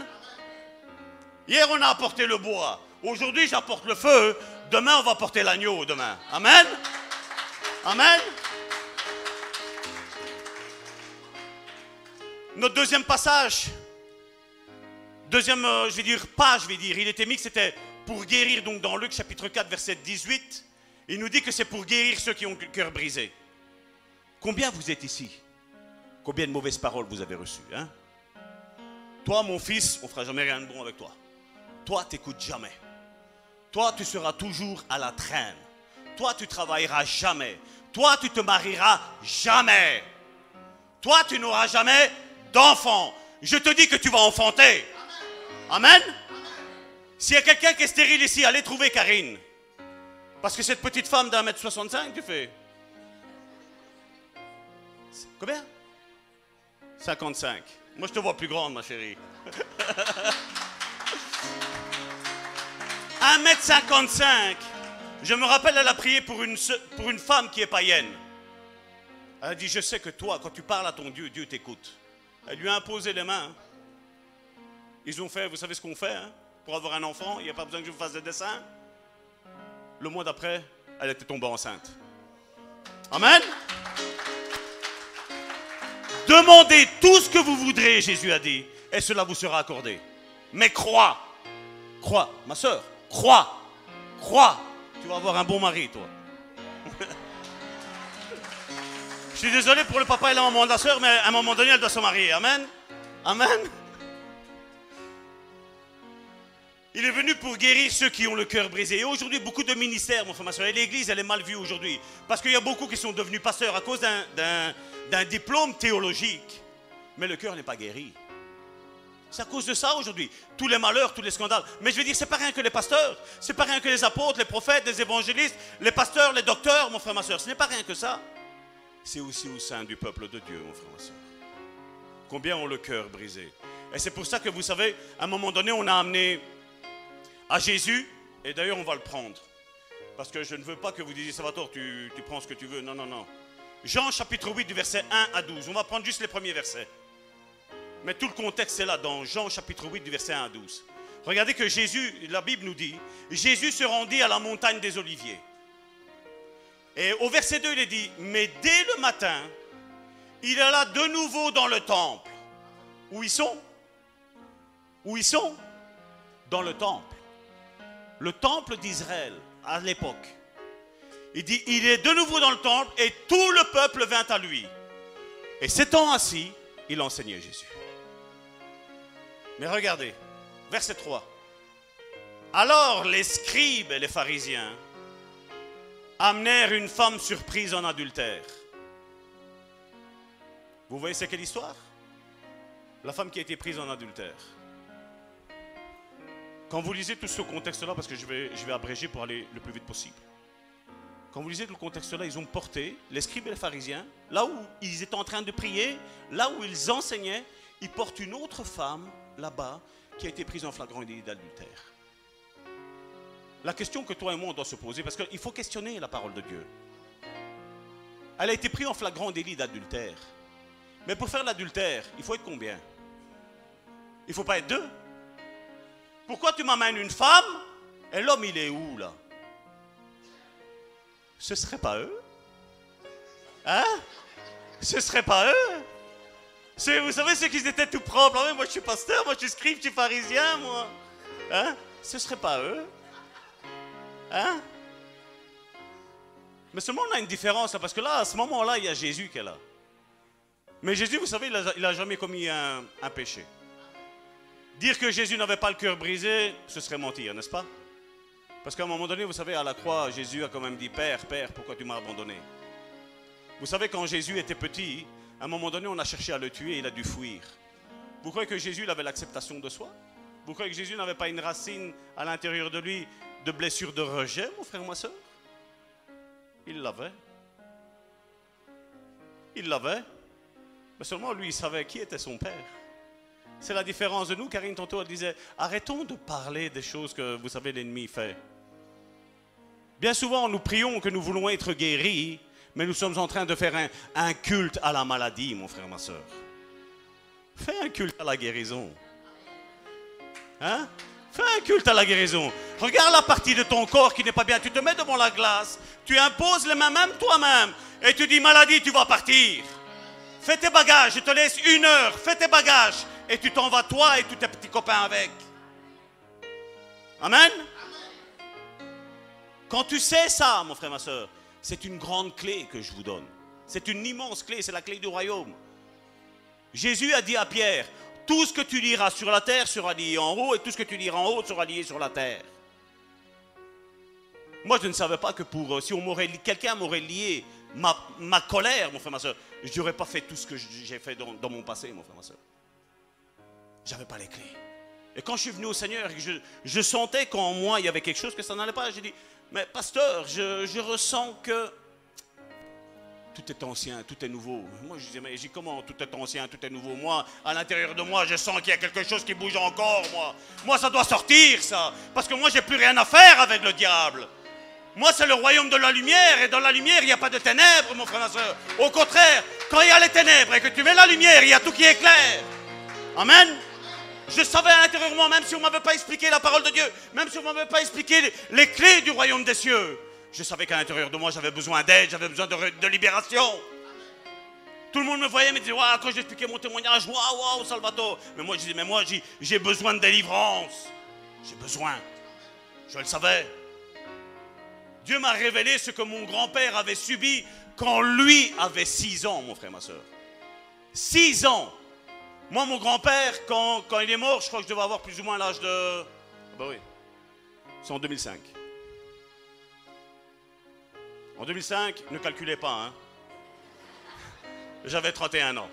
Hier, on a apporté le bois. Aujourd'hui, j'apporte le feu. Demain, on va porter l'agneau. Demain. Amen. Amen. Notre deuxième passage, deuxième, euh, je vais dire, pas, je vais dire, il était mis que c'était pour guérir, donc dans Luc chapitre 4, verset 18, il nous dit que c'est pour guérir ceux qui ont le cœur brisé. Combien vous êtes ici? Combien de mauvaises paroles vous avez reçues hein? Toi, mon fils, on ne fera jamais rien de bon avec toi. Toi, t'écoutes jamais. Toi, tu seras toujours à la traîne. Toi, tu travailleras jamais. Toi, tu te marieras jamais. Toi, tu n'auras jamais d'enfant. Je te dis que tu vas enfanter. Amen. S'il y a quelqu'un qui est stérile ici, allez trouver Karine. Parce que cette petite femme d'un mètre 65, tu fais. Combien? 55. Moi, je te vois plus grande, ma chérie. 1m55. Je me rappelle, elle a prié pour une, pour une femme qui est païenne. Elle a dit, je sais que toi, quand tu parles à ton Dieu, Dieu t'écoute. Elle lui a imposé les mains. Ils ont fait, vous savez ce qu'on fait hein, Pour avoir un enfant, il n'y a pas besoin que je vous fasse des dessins. Le mois d'après, elle était tombée enceinte. Amen. Demandez tout ce que vous voudrez, Jésus a dit, et cela vous sera accordé. Mais crois, crois, ma soeur, crois, crois, tu vas avoir un bon mari, toi. Je suis désolé pour le papa et la maman de la soeur, mais à un moment donné, elle doit se marier. Amen. Amen. Il est venu pour guérir ceux qui ont le cœur brisé. Et aujourd'hui, beaucoup de ministères, mon soeur, et l'église, elle est mal vue aujourd'hui. Parce qu'il y a beaucoup qui sont devenus pasteurs à cause d'un diplôme théologique. Mais le cœur n'est pas guéri. C'est à cause de ça aujourd'hui. Tous les malheurs, tous les scandales. Mais je veux dire, c'est pas rien que les pasteurs. C'est pas rien que les apôtres, les prophètes, les évangélistes, les pasteurs, les docteurs, mon frère, ma soeur. Ce n'est pas rien que ça. C'est aussi au sein du peuple de Dieu, mon frère, ma soeur. Combien ont le cœur brisé. Et c'est pour ça que vous savez, à un moment donné, on a amené à Jésus, et d'ailleurs on va le prendre. Parce que je ne veux pas que vous disiez, Salvatore, tu, tu prends ce que tu veux. Non, non, non. Jean chapitre 8 du verset 1 à 12. On va prendre juste les premiers versets. Mais tout le contexte est là dans Jean chapitre 8 du verset 1 à 12. Regardez que Jésus, la Bible nous dit, Jésus se rendit à la montagne des Oliviers. Et au verset 2, il est dit, mais dès le matin, il alla de nouveau dans le temple. Où ils sont? Où ils sont? Dans le temple. Le temple d'Israël à l'époque. Il dit, il est de nouveau dans le temple et tout le peuple vint à lui. Et s'étant assis, il enseignait Jésus. Mais regardez, verset 3. Alors les scribes et les pharisiens amenèrent une femme surprise en adultère. Vous voyez c'est quelle histoire La femme qui a été prise en adultère. Quand vous lisez tout ce contexte-là, parce que je vais, abréger pour aller le plus vite possible. Quand vous lisez tout le contexte-là, ils ont porté, les scribes et les pharisiens, là où ils étaient en train de prier, là où ils enseignaient, ils portent une autre femme là-bas qui a été prise en flagrant délit d'adultère. La question que toi et moi on doit se poser, parce qu'il faut questionner la parole de Dieu. Elle a été prise en flagrant délit d'adultère. Mais pour faire l'adultère, il faut être combien? Il ne faut pas être deux? Pourquoi tu m'amènes une femme et l'homme il est où là? Ce serait pas eux. Hein? Ce serait pas eux. Vous savez ceux qui étaient tout propres. Ah Moi je suis pasteur, moi je suis scribe, je suis pharisien, moi. Hein? Ce serait pas eux. Hein? Mais seulement on a une différence parce que là, à ce moment-là, il y a Jésus qui est là. Mais Jésus, vous savez, il n'a jamais commis un péché. Dire que Jésus n'avait pas le cœur brisé, ce serait mentir, n'est-ce pas? Parce qu'à un moment donné, vous savez, à la croix, Jésus a quand même dit Père, Père, pourquoi tu m'as abandonné? Vous savez, quand Jésus était petit, à un moment donné, on a cherché à le tuer il a dû fuir. Vous croyez que Jésus il avait l'acceptation de soi? Vous croyez que Jésus n'avait pas une racine à l'intérieur de lui de blessure de rejet, mon frère, ma soeur? Il l'avait. Il l'avait. Mais seulement lui, il savait qui était son père. C'est la différence de nous. Karine, tantôt, elle disait arrêtons de parler des choses que vous savez l'ennemi fait. Bien souvent, nous prions que nous voulons être guéris, mais nous sommes en train de faire un, culte à la maladie, mon frère, ma soeur. Fais un culte à la guérison. Hein? Fais un culte à la guérison. Regarde la partie de ton corps qui n'est pas bien. Tu te mets devant la glace. Tu imposes les mains même toi-même. Et tu dis, maladie, tu vas partir. Fais tes bagages. Je te laisse une heure. Fais tes bagages. Et tu t'en vas toi et tous tes petits copains avec. Amen. Quand tu sais ça, mon frère, ma soeur, c'est une grande clé que je vous donne. C'est une immense clé. C'est la clé du royaume. Jésus a dit à Pierre, tout ce que tu liras sur la terre sera lié en haut et tout ce que tu liras en haut sera lié sur la terre. Moi, je ne savais pas que pour euh, si on m'aurait quelqu'un m'aurait lié ma, ma colère, mon frère, ma soeur, je n'aurais pas fait tout ce que j'ai fait dans, dans mon passé, mon frère, ma soeur. J'avais pas les clés. Et quand je suis venu au Seigneur je, sentais qu'en moi il y avait quelque chose, que ça n'allait pas, j'ai dit, mais pasteur, je, ressens que tout est ancien, tout est nouveau. Moi, je disais, mais comment tout est ancien, tout est nouveau? Moi, à l'intérieur de moi, je sens qu'il y a quelque chose qui bouge encore, moi. Moi, ça doit sortir, ça. Parce que moi, j'ai plus rien à faire avec le diable. Moi, c'est le royaume de la lumière, et dans la lumière, il n'y a pas de ténèbres, mon frère, ma soeur. Au contraire, quand il y a les ténèbres et que tu mets la lumière, il y a tout qui est clair. Amen. Je savais à l'intérieur de moi, même si on ne m'avait pas expliqué la parole de Dieu, même si on ne m'avait pas expliqué les, clés du royaume des cieux, je savais qu'à l'intérieur de moi, j'avais besoin d'aide, j'avais besoin de, libération. Tout le monde me voyait, me disait, Waouh, quand j'expliquais mon témoignage, waouh, waouh, Salvatore. Mais moi, je disais, mais moi, j'ai- besoin de délivrance. J'ai besoin. Je le savais. Dieu m'a révélé ce que mon grand-père avait subi quand lui avait 6 ans, mon frère, ma soeur. 6 ans. Moi, mon grand-père, quand, quand il est mort, je crois que je devais avoir plus ou moins l'âge de... Ah bah oui. C'est en 2005. En 2005, ne calculez pas, hein. J'avais 31 ans.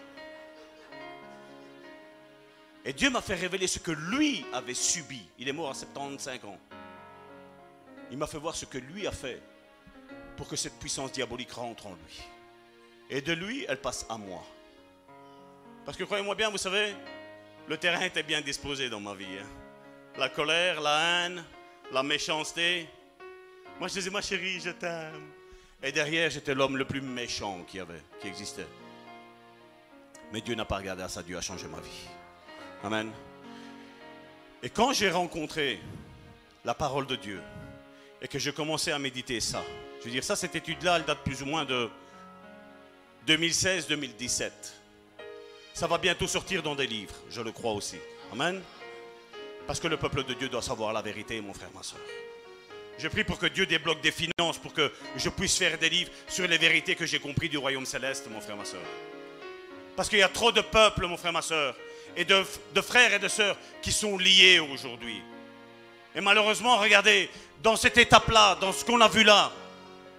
Et Dieu m'a fait révéler ce que lui avait subi. Il est mort à 75 ans. Il m'a fait voir ce que lui a fait pour que cette puissance diabolique rentre en lui. Et de lui, elle passe à moi. Parce que croyez-moi bien, vous savez, le terrain était bien disposé dans ma vie. hein. La colère, la haine, la méchanceté. Moi, je disais, ma chérie, je t'aime. Et derrière, j'étais l'homme le plus méchant qui avait, qui existait. Mais Dieu n'a pas regardé à ça, Dieu a changé ma vie. Amen. Et quand j'ai rencontré la parole de Dieu et que je commençais à méditer ça, je veux dire, ça, cette étude-là, elle date plus ou moins de 2016-2017. Ça va bientôt sortir dans des livres, je le crois aussi. Amen. Parce que le peuple de Dieu doit savoir la vérité, mon frère, ma soeur. Je prie pour que Dieu débloque des finances pour que je puisse faire des livres sur les vérités que j'ai compris du royaume céleste, mon frère, ma soeur. Parce qu'il y a trop de peuples, mon frère, ma soeur, et de, frères et de sœurs qui sont liés aujourd'hui. Et malheureusement, regardez, dans cette étape-là, dans ce qu'on a vu là,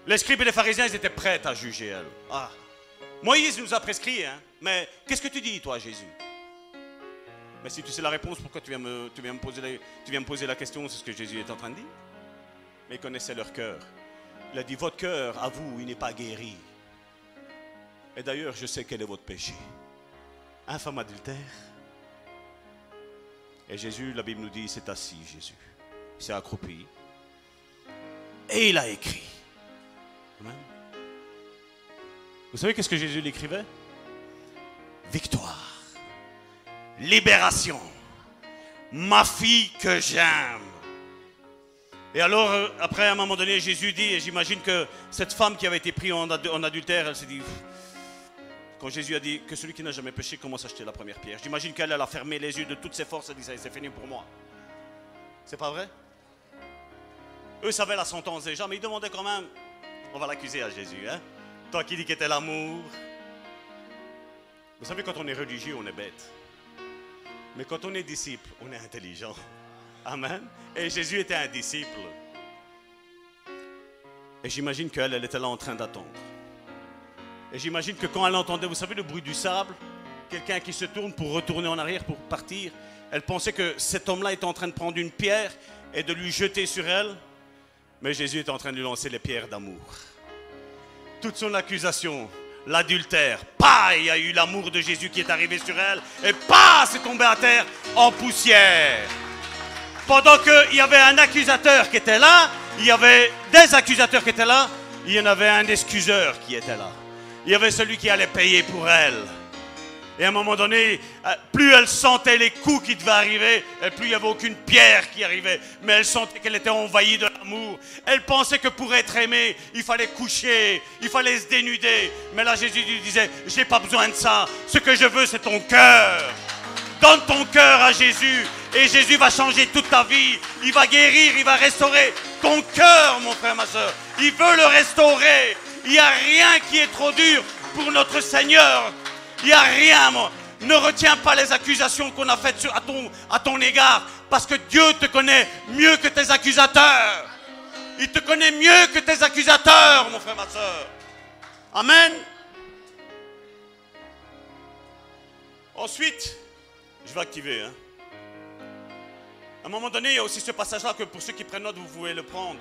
les scribes et les pharisiens, étaient prêts à juger elle. Ah. Moïse nous a prescrit, hein. Mais qu'est-ce que tu dis, toi, Jésus? Mais si tu sais la réponse, pourquoi tu viens me, poser, la, question? C'est ce que Jésus est en train de dire. Mais il connaissait leur cœur. Il a dit Votre cœur, à vous, il n'est pas guéri. Et d'ailleurs, je sais quel est votre péché. Un femme adultère. Et Jésus, la Bible nous dit, s'est assis, Jésus. Il s'est accroupi. Et il a écrit. Vous savez qu'est-ce que Jésus l'écrivait? Victoire. Libération. Ma fille que j'aime. Et alors, euh, après, à un moment donné, Jésus dit, et j'imagine que cette femme qui avait été prise en, ad- en adultère, elle s'est dit, quand Jésus a dit que celui qui n'a jamais péché commence à acheter la première pierre, j'imagine qu'elle elle a fermé les yeux de toutes ses forces et dit, c'est fini pour moi. C'est pas vrai? Eux savaient la sentence déjà, mais ils demandaient quand même, on va l'accuser à Jésus, hein Toi qui dis que t'es l'amour. Vous savez, quand on est religieux, on est bête. Mais quand on est disciple, on est intelligent. Amen. Et Jésus était un disciple. Et j'imagine qu'elle, elle était là en train d'attendre. Et j'imagine que quand elle entendait, vous savez, le bruit du sable, quelqu'un qui se tourne pour retourner en arrière, pour partir, elle pensait que cet homme-là était en train de prendre une pierre et de lui jeter sur elle. Mais Jésus était en train de lui lancer les pierres d'amour. Toute son accusation, l'adultère, pas, il y a eu l'amour de Jésus qui est arrivé sur elle, et pas, c'est tombé à terre en poussière. Pendant qu'il y avait un accusateur qui était là, il y avait des accusateurs qui étaient là, il y en avait un excuseur qui était là. Il y avait celui qui allait payer pour elle. Et à un moment donné, euh, plus elle sentait les coups qui devaient arriver, et plus il n'y avait aucune pierre qui arrivait. Mais elle sentait qu'elle était envahie de l'amour. Elle pensait que pour être aimée, il fallait coucher, il fallait se dénuder. Mais là, Jésus lui disait, j'ai pas besoin de ça. Ce que je veux, c'est ton cœur. Donne ton cœur à Jésus et Jésus va changer toute ta vie. Il va guérir, il va restaurer ton cœur, mon frère, ma soeur. Il veut le restaurer. Il n'y a rien qui est trop dur pour notre Seigneur. Il n'y a rien, moi. Ne retiens pas les accusations qu'on a faites à, ton, à ton égard, parce que Dieu te connaît mieux que tes accusateurs. Il te connaît mieux que tes accusateurs, mon frère, ma soeur. Amen. Ensuite, je vais activer. Hein. À un moment donné, il y a aussi ce passage-là que pour ceux qui prennent note, vous pouvez le prendre.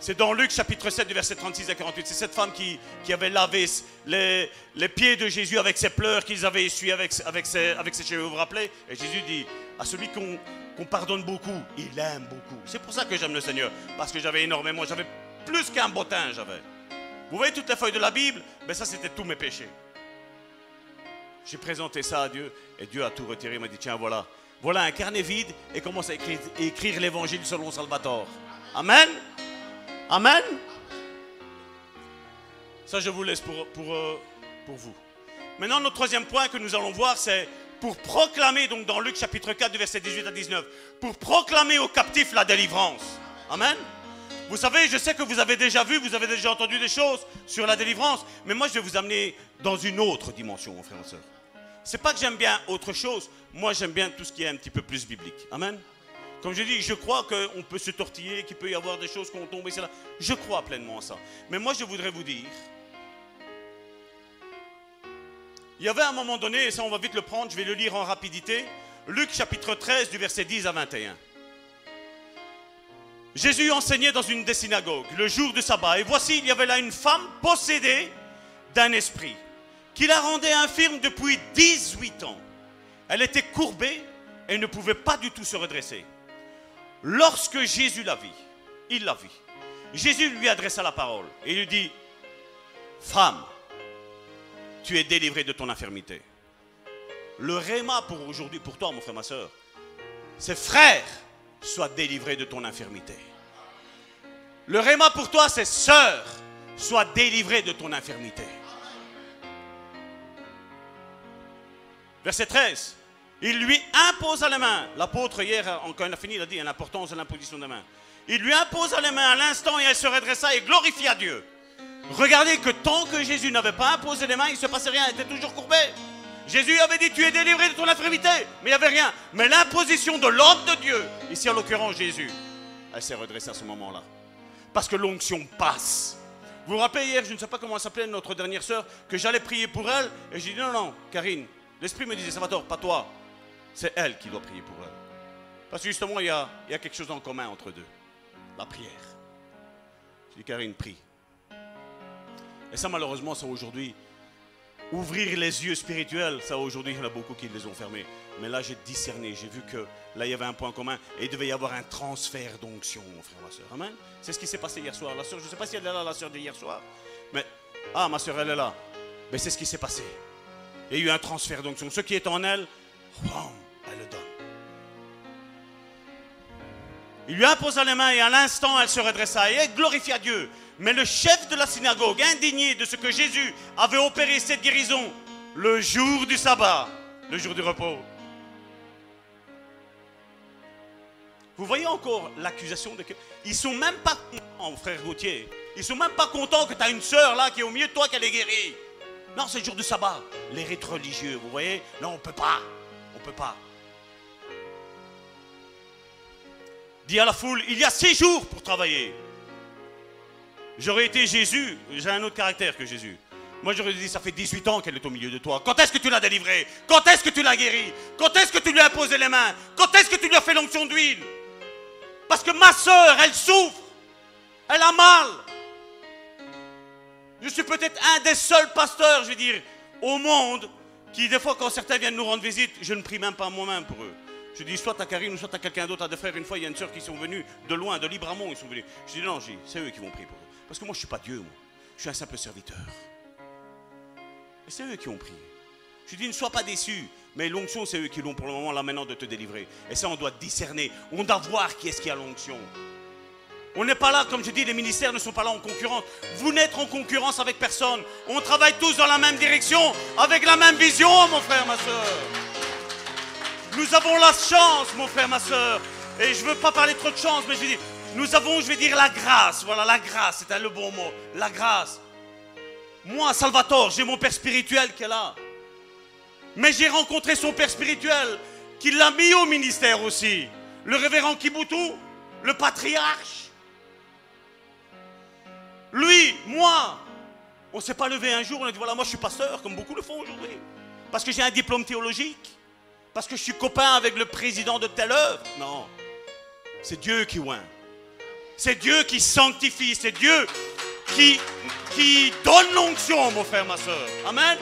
C'est dans Luc chapitre 7 du verset 36 à 48. C'est cette femme qui, qui avait lavé les, les pieds de Jésus avec ses pleurs qu'ils avaient essuyés avec, avec, ses, avec ses cheveux. Vous vous rappelez? Et Jésus dit à celui qu'on qu'on pardonne beaucoup, il aime beaucoup. C'est pour ça que j'aime le Seigneur. Parce que j'avais énormément, j'avais plus qu'un bottin, j'avais. Vous voyez toutes les feuilles de la Bible? Ben ça, c'était tous mes péchés. J'ai présenté ça à Dieu et Dieu a tout retiré. Il m'a dit tiens, voilà. Voilà un carnet vide et commence à écrire, écrire l'évangile selon Salvatore. Amen? Amen. Ça, je vous laisse pour, pour, euh, pour vous. Maintenant, notre troisième point que nous allons voir, c'est pour proclamer, donc dans Luc chapitre 4, du verset 18 à 19, pour proclamer aux captifs la délivrance. Amen. Vous savez, je sais que vous avez déjà vu, vous avez déjà entendu des choses sur la délivrance, mais moi je vais vous amener dans une autre dimension, mon frère et soeur. C'est pas que j'aime bien autre chose, moi j'aime bien tout ce qui est un petit peu plus biblique. Amen. Comme je dis, je crois qu'on peut se tortiller, qu'il peut y avoir des choses tombé, c'est là. Je crois pleinement à ça. Mais moi je voudrais vous dire, il y avait un moment donné, et ça on va vite le prendre, je vais le lire en rapidité, Luc chapitre 13 du verset 10 à 21. Jésus enseignait dans une des synagogues le jour du sabbat, et voici, il y avait là une femme possédée d'un esprit qui la rendait infirme depuis 18 ans. Elle était courbée et ne pouvait pas du tout se redresser. Lorsque Jésus la vit, il la vit. Jésus lui adressa la parole et lui dit, Femme, tu es délivrée de ton infirmité. Le réma pour aujourd'hui, pour toi, mon frère, ma soeur, c'est frère, sois délivré de ton infirmité. Le réma pour toi, c'est sœur, sois délivré de ton infirmité. Verset 13. Il lui imposa les mains. L'apôtre, hier, quand il a fini, il a dit l'importance de l'imposition des mains. Il lui imposa les mains à l'instant et elle se redressa et glorifia Dieu. Regardez que tant que Jésus n'avait pas imposé les mains, il ne se passait rien, il était toujours courbé. Jésus avait dit, tu es délivré de ton infirmité, mais il n'y avait rien. Mais l'imposition de l'homme de Dieu, ici en l'occurrence Jésus, elle s'est redressée à ce moment-là. Parce que l'onction passe. Vous vous rappelez hier, je ne sais pas comment s'appelait notre dernière sœur, que j'allais prier pour elle, et j'ai dit, non, non, Karine, l'Esprit me disait, Salvatore, pas toi, c'est elle qui doit prier pour elle. Parce que justement, il y a, quelque chose en commun entre deux, la prière. Je dis, Karine, prie. Et ça, malheureusement, ça aujourd'hui, ouvrir les yeux spirituels, ça aujourd'hui, il y en a beaucoup qui les ont fermés. Mais là, j'ai discerné, j'ai vu que là, il y avait un point commun et il devait y avoir un transfert d'onction, mon frère, ma soeur. Amen. C'est ce qui s'est passé hier soir. La soeur, je ne sais pas si elle est là, la soeur d'hier soir. Mais, ah, ma soeur, elle est là. Mais c'est ce qui s'est passé. Il y a eu un transfert d'onction. Ce qui est en elle, elle le donne. Il lui imposa les mains et à l'instant, elle se redressa et elle glorifia Dieu. Mais le chef de la synagogue, indigné de ce que Jésus avait opéré cette guérison le jour du sabbat, le jour du repos. Vous voyez encore l'accusation de. Ils sont même pas contents, frère Gauthier. Ils sont même pas contents que tu as une sœur là qui est au milieu de toi qu'elle est guérie. Non, c'est le jour du sabbat. Les rites religieux, vous voyez? Non, on peut pas. Pas. Dit à la foule, il y a six jours pour travailler. J'aurais été Jésus, j'ai un autre caractère que Jésus. Moi j'aurais dit, ça fait 18 ans qu'elle est au milieu de toi. Quand est-ce que tu l'as délivrée? Quand est-ce que tu l'as guérie? Quand est-ce que tu lui as posé les mains? Quand est-ce que tu lui as fait l'onction d'huile? Parce que ma soeur, elle souffre. Elle a mal. Je suis peut-être un des seuls pasteurs, je veux dire, au monde, qui des fois quand certains viennent nous rendre visite, je ne prie même pas moi-même pour eux. Je dis soit à Karine soit à quelqu'un d'autre, à des frères. Une fois, il y a une soeur qui sont venus de loin, de Libramont, ils sont venus. Je dis non, c'est eux qui vont prier pour eux. Parce que moi, je ne suis pas Dieu, moi. Je suis un simple serviteur. Et c'est eux qui ont prié. Je dis, ne sois pas déçu. Mais l'onction, c'est eux qui l'ont pour le moment là maintenant de te délivrer. Et ça, on doit discerner. On doit voir qui est-ce qui a l'onction. On n'est pas là, comme je dis, les ministères ne sont pas là en concurrence. Vous n'êtes en concurrence avec personne. On travaille tous dans la même direction, avec la même vision, mon frère, ma soeur. Nous avons la chance, mon frère, ma soeur. Et je ne veux pas parler trop de chance, mais je dis, nous avons, je vais dire, la grâce. Voilà, la grâce, c'est le bon mot. La grâce. Moi, Salvatore, j'ai mon père spirituel qui est là. Mais j'ai rencontré son père spirituel qui l'a mis au ministère aussi. Le révérend Kibutu, le patriarche. Lui, moi, on ne s'est pas levé un jour, on a dit voilà, moi je suis pasteur, comme beaucoup le font aujourd'hui. Parce que j'ai un diplôme théologique. Parce que je suis copain avec le président de telle œuvre. Non. C'est Dieu qui oint. C'est Dieu qui sanctifie. C'est Dieu qui, qui donne l'onction, mon frère, ma soeur. Amen.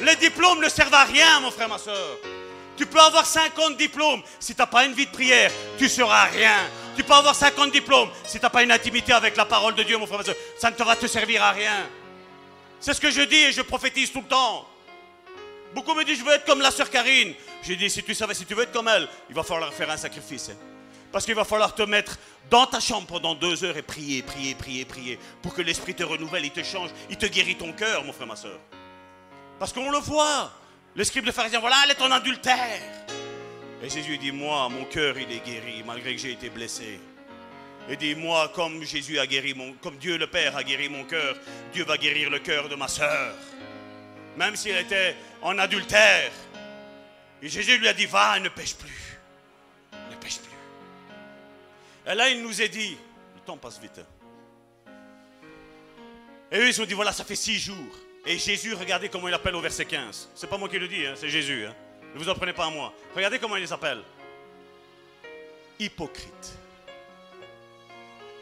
Les diplômes ne servent à rien, mon frère, ma soeur. Tu peux avoir 50 diplômes. Si tu n'as pas une vie de prière, tu seras rien. Tu peux avoir 50 diplômes. Si tu n'as pas une intimité avec la parole de Dieu, mon frère, ça ne te va te servir à rien. C'est ce que je dis et je prophétise tout le temps. Beaucoup me disent, je veux être comme la sœur Karine. J'ai dit, si tu savais, si tu veux être comme elle, il va falloir faire un sacrifice. hein. Parce qu'il va falloir te mettre dans ta chambre pendant deux heures et prier, prier, prier, prier. Pour que l'esprit te renouvelle, il te change, il te guérit ton cœur, mon frère, ma soeur. Parce qu'on le voit. Le scribe de pharisien, voilà, elle est en adultère. Et Jésus dit, moi, mon cœur, il est guéri, malgré que j'ai été blessé. Et dit, moi, comme Jésus a guéri mon, comme Dieu le Père a guéri mon cœur, Dieu va guérir le cœur de ma sœur. Même s'il était en adultère. Et Jésus lui a dit, va, ne pêche plus. Ne pêche plus. Et là, il nous est dit, le temps passe vite. hein. Et eux, ils se sont dit, voilà, ça fait six jours. Et Jésus, regardez comment il appelle au verset 15. C'est pas moi qui le dis, hein, c'est Jésus. hein. Ne vous en prenez pas à moi. Regardez comment il les appelle. Hypocrite.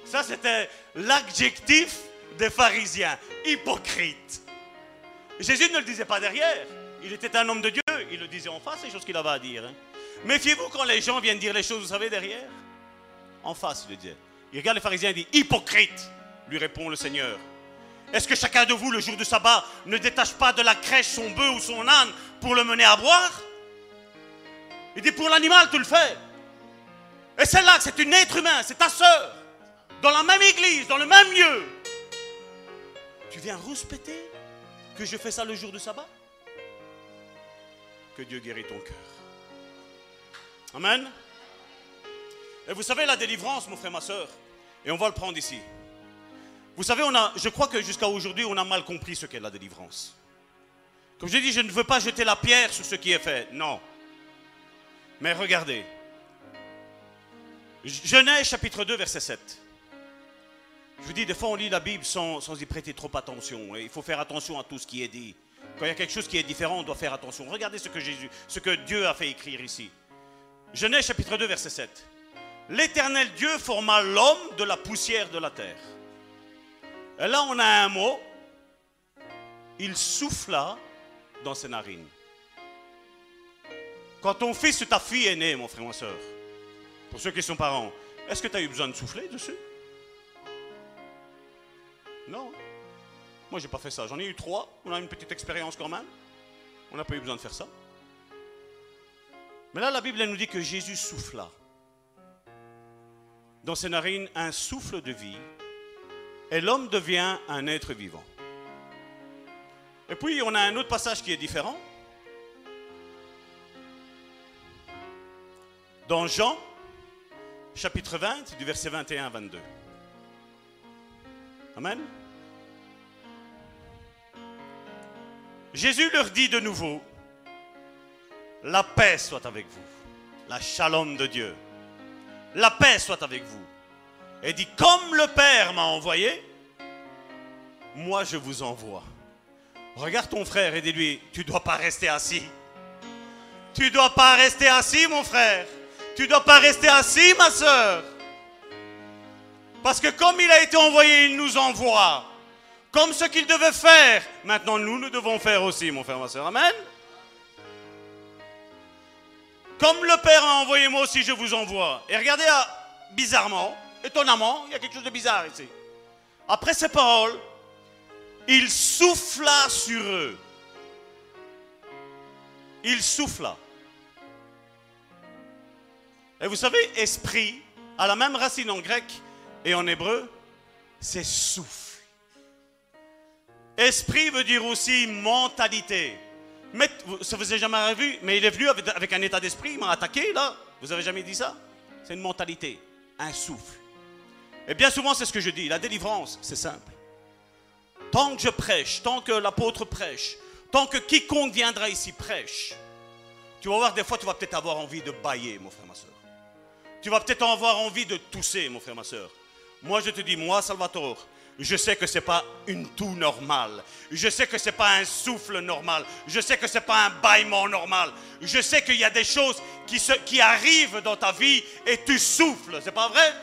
Ça, c'était l'adjectif des pharisiens. Hypocrite. Jésus ne le disait pas derrière. Il était un homme de Dieu. Il le disait en face, les choses qu'il avait à dire. hein. Méfiez-vous quand les gens viennent dire les choses, vous savez, derrière. En face, il le disait. Il regarde les pharisiens et dit Hypocrite, lui répond le Seigneur. Est-ce que chacun de vous, le jour du sabbat, ne détache pas de la crèche son bœuf ou son âne pour le mener à boire? Il dit Pour l'animal, tu le fais. Et celle-là, c'est une être humain, c'est ta sœur, dans la même église, dans le même lieu. Tu viens rouspéter que je fais ça le jour du sabbat? Que Dieu guérit ton cœur. Amen. Et vous savez, la délivrance, mon frère, ma soeur, et on va le prendre ici. Vous savez, je crois que jusqu'à aujourd'hui, on a mal compris ce qu'est la délivrance. Comme je dis, je ne veux pas jeter la pierre sur ce qui est fait. Non. Mais regardez. Genèse chapitre 2, verset 7. Je vous dis, des fois, on lit la Bible sans, y prêter trop attention. Et il faut faire attention à tout ce qui est dit. Quand il y a quelque chose qui est différent, on doit faire attention. Regardez ce que ce que Dieu a fait écrire ici. Genèse chapitre 2, verset 7. L'éternel Dieu forma l'homme de la poussière de la terre. Et là, on a un mot. Il souffla dans ses narines. Quand ton fils ou ta fille est né, mon frère, ma soeur, pour ceux qui sont parents, est-ce que tu as eu besoin de souffler dessus? Non. Moi, j'ai pas fait ça. J'en ai eu trois. On a une petite expérience quand même. On n'a pas eu besoin de faire ça. Mais là, la Bible nous dit que Jésus souffla dans ses narines un souffle de vie et l'homme devient un être vivant. Et puis, on a un autre passage qui est différent. Dans Jean, chapitre 20, du verset 21 à 22. Amen. Jésus leur dit de nouveau, la paix soit avec vous, la shalom de Dieu. La paix soit avec vous. Et dit, comme le Père m'a envoyé, moi je vous envoie. Regarde ton frère et dis-lui, tu ne dois pas rester assis. Tu ne dois pas rester assis, mon frère. Tu ne dois pas rester assis, ma soeur. Parce que comme il a été envoyé, il nous envoie. Comme ce qu'il devait faire, maintenant nous, nous devons faire aussi, mon frère, ma soeur. Amen. Comme le Père a envoyé, moi aussi je vous envoie. Et regardez, ah, bizarrement, étonnamment, il y a quelque chose de bizarre ici. Après ces paroles, il souffla sur eux. Il souffla. Et vous savez, esprit a la même racine en grec et en hébreu, c'est souffle. Esprit veut dire aussi mentalité. Mais, ça vous est jamais arrivé, mais il est venu avec, avec un état d'esprit, il m'a attaqué là. Vous avez jamais dit ça? C'est une mentalité, un souffle. Et bien souvent, c'est ce que je dis. La délivrance, c'est simple. Tant que je prêche, tant que l'apôtre prêche, tant que quiconque viendra ici prêche, tu vas voir des fois, tu vas peut-être avoir envie de bailler, mon frère, ma soeur. Tu vas peut-être avoir envie de tousser, mon frère, ma soeur. Moi, je te dis, moi, Salvatore, je sais que ce n'est pas une toux normale. Je sais que ce n'est pas un souffle normal. Je sais que ce n'est pas un bâillement normal. Je sais qu'il y a des choses qui, qui arrivent dans ta vie et tu souffles. C'est pas vrai?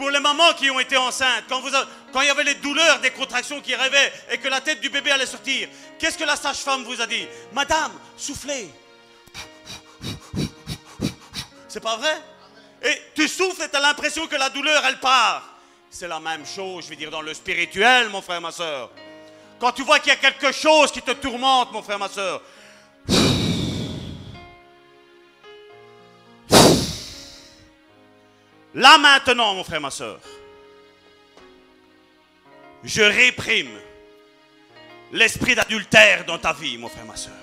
Pour les mamans qui ont été enceintes, quand, vous quand il y avait les douleurs, des contractions qui rêvaient et que la tête du bébé allait sortir, qu'est-ce que la sage-femme vous a dit? Madame, soufflez. C'est pas vrai? Et tu souffles et tu as l'impression que la douleur, elle part. C'est la même chose, je veux dire, dans le spirituel, mon frère, ma soeur. Quand tu vois qu'il y a quelque chose qui te tourmente, mon frère, ma soeur, là maintenant, mon frère, ma soeur, je réprime l'esprit d'adultère dans ta vie, mon frère, ma soeur.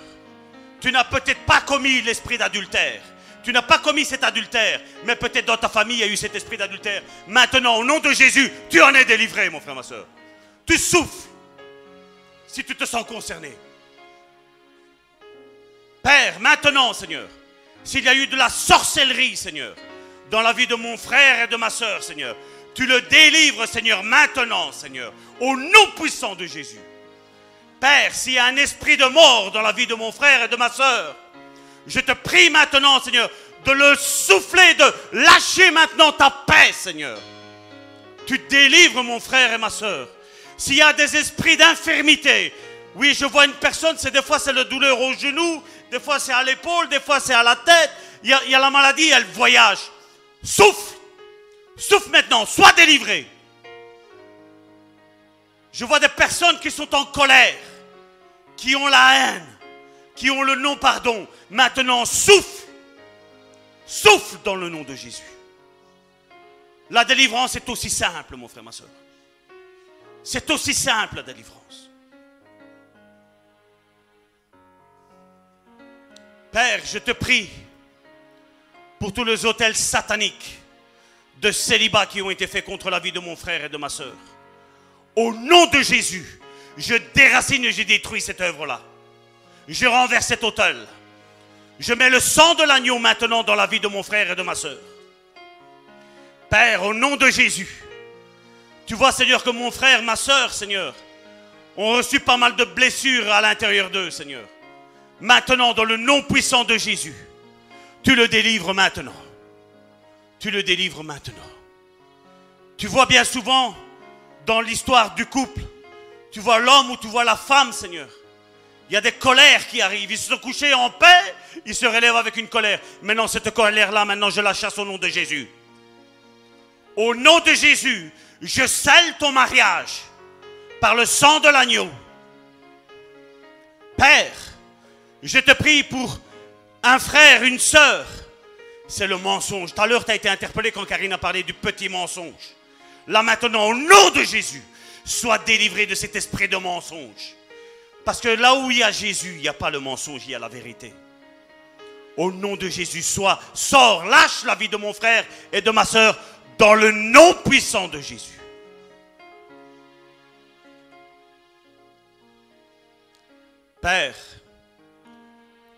Tu n'as peut-être pas commis l'esprit d'adultère. Tu n'as pas commis cet adultère, mais peut-être dans ta famille il y a eu cet esprit d'adultère. Maintenant, au nom de Jésus, tu en es délivré, mon frère, ma soeur. Tu souffres si tu te sens concerné. Père, maintenant, Seigneur, s'il y a eu de la sorcellerie, Seigneur, dans la vie de mon frère et de ma soeur, Seigneur, tu le délivres, Seigneur, maintenant, Seigneur, au nom puissant de Jésus. Père, s'il y a un esprit de mort dans la vie de mon frère et de ma soeur, je te prie maintenant, Seigneur, de le souffler, de lâcher maintenant ta paix, Seigneur. Tu délivres mon frère et ma soeur. S'il y a des esprits d'infirmité, oui, je vois une personne, c'est des fois c'est la douleur au genou, des fois c'est à l'épaule, des fois c'est à la tête. Il y a la maladie, elle voyage. Souffle, souffle maintenant, sois délivré. Je vois des personnes qui sont en colère, qui ont la haine, qui ont le non-pardon. Maintenant, souffle. Souffle dans le nom de Jésus. La délivrance est aussi simple, mon frère, ma soeur. C'est aussi simple, la délivrance. Père, je te prie pour tous les hôtels sataniques de célibat qui ont été faits contre la vie de mon frère et de ma soeur. Au nom de Jésus, je déracine et je détruis cette œuvre-là. Je renverse cet hôtel. Je mets le sang de l'agneau maintenant dans la vie de mon frère et de ma soeur. Père, au nom de Jésus, tu vois, Seigneur, que mon frère, ma soeur, Seigneur, ont reçu pas mal de blessures à l'intérieur d'eux, Seigneur. Maintenant, dans le nom puissant de Jésus, tu le délivres maintenant. Tu le délivres maintenant. Tu vois bien souvent dans l'histoire du couple, tu vois l'homme ou tu vois la femme, Seigneur. Il y a des colères qui arrivent. Ils se sont couchés en paix, ils se relèvent avec une colère. Maintenant, cette colère-là, maintenant, je la chasse au nom de Jésus. Au nom de Jésus, je scelle ton mariage par le sang de l'agneau. Père, je te prie pour un frère, une sœur. C'est le mensonge. Tout à l'heure, tu as été interpellé quand Karine a parlé du petit mensonge. Là maintenant, au nom de Jésus, sois délivré de cet esprit de mensonge. Parce que là où il y a Jésus, il n'y a pas le mensonge, il y a la vérité. Au nom de Jésus, sois, sors, lâche la vie de mon frère et de ma soeur dans le nom puissant de Jésus. Père,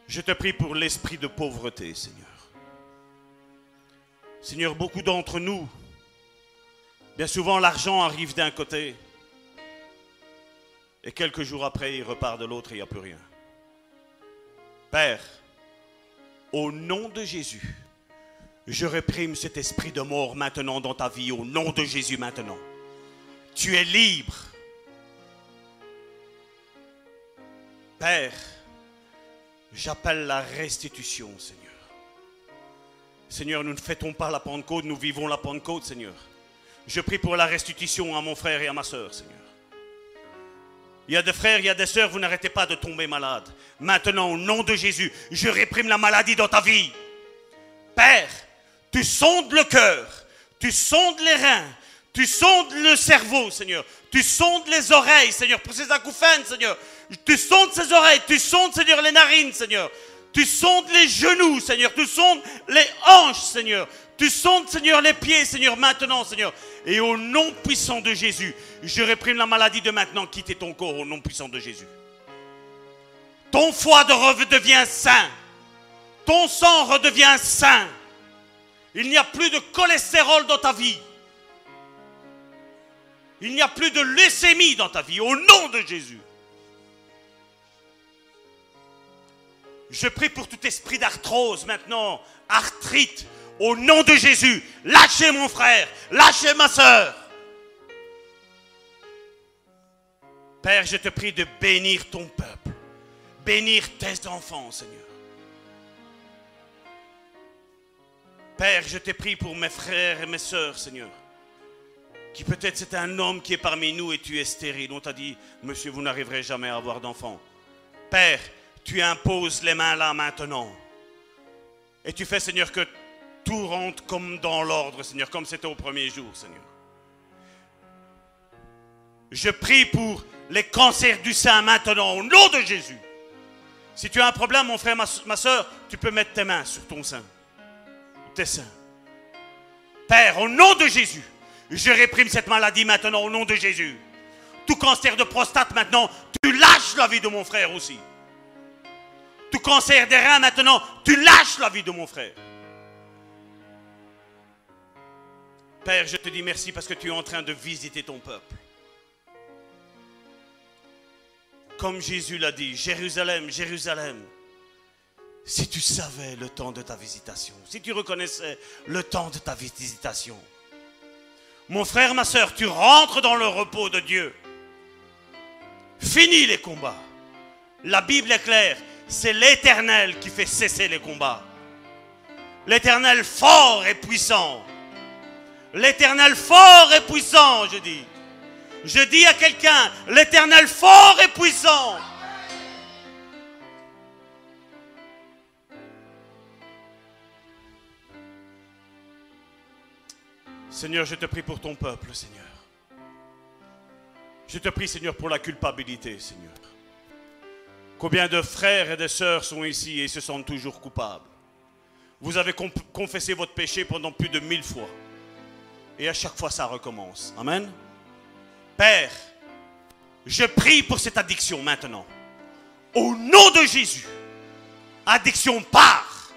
je te prie pour l'esprit de pauvreté, Seigneur. Seigneur, beaucoup d'entre nous, bien souvent l'argent arrive d'un côté et quelques jours après il repart de l'autre et il n'y a plus rien. Père, au nom de Jésus, je réprime cet esprit de mort maintenant dans ta vie, au nom de Jésus maintenant. Tu es libre. Père, j'appelle la restitution, Seigneur. Seigneur, nous ne fêtons pas la Pentecôte, nous vivons la Pentecôte, Seigneur. Je prie pour la restitution à mon frère et à ma soeur, Seigneur. Il y a des frères, il y a des sœurs, vous n'arrêtez pas de tomber malade. Maintenant, au nom de Jésus, je réprime la maladie dans ta vie. Père, tu sondes le cœur, tu sondes les reins, tu sondes le cerveau, Seigneur. Tu sondes les oreilles, Seigneur, pour ces acouphènes, Seigneur. Tu sondes ses oreilles, tu sondes, Seigneur, les narines, Seigneur. Tu sondes les genoux, Seigneur. Tu sondes les hanches, Seigneur. Tu sondes, Seigneur, les pieds, Seigneur, maintenant, Seigneur. Et au nom puissant de Jésus, je réprime la maladie de maintenant. Quittez ton corps au nom puissant de Jésus. Ton foie de redevient sain. Ton sang redevient sain. Il n'y a plus de cholestérol dans ta vie. Il n'y a plus de leucémie dans ta vie, au nom de Jésus. Je prie pour tout esprit d'arthrose maintenant, arthrite, au nom de Jésus. Lâchez mon frère, lâchez ma soeur. Père, je te prie de bénir ton peuple, bénir tes enfants, Seigneur. Père, je te prie pour mes frères et mes sœurs, Seigneur. Qui peut-être c'est un homme qui est parmi nous et tu es stérile. On t'a dit, monsieur, vous n'arriverez jamais à avoir d'enfants. Père, tu imposes les mains là maintenant. Et tu fais, Seigneur, que tout rentre comme dans l'ordre, Seigneur, comme c'était au premier jour, Seigneur. Je prie pour les cancers du sein maintenant, au nom de Jésus. Si tu as un problème, mon frère, ma, soeur, tu peux mettre tes mains sur ton sein, tes seins. Père, au nom de Jésus, je réprime cette maladie maintenant, au nom de Jésus. Tout cancer de prostate maintenant, tu lâches la vie de mon frère aussi. Des reins maintenant, tu lâches la vie de mon frère. Père, je te dis merci parce que tu es en train de visiter ton peuple. Comme Jésus l'a dit, Jérusalem, Jérusalem, si tu savais le temps de ta visitation, si tu reconnaissais le temps de ta visitation, mon frère, ma soeur, tu rentres dans le repos de Dieu. Finis les combats. La Bible est claire, c'est l'Éternel qui fait cesser les combats. L'Éternel fort et puissant. L'Éternel fort et puissant, je dis. Je dis à quelqu'un, l'Éternel fort et puissant. Seigneur, je te prie pour ton peuple, Seigneur. Je te prie, Seigneur, pour la culpabilité, Seigneur. Combien de frères et de sœurs sont ici et se sentent toujours coupables? Vous avez confessé votre péché pendant plus de mille fois. Et à chaque fois, ça recommence. Amen. Père, je prie pour cette addiction maintenant. Au nom de Jésus. Addiction part.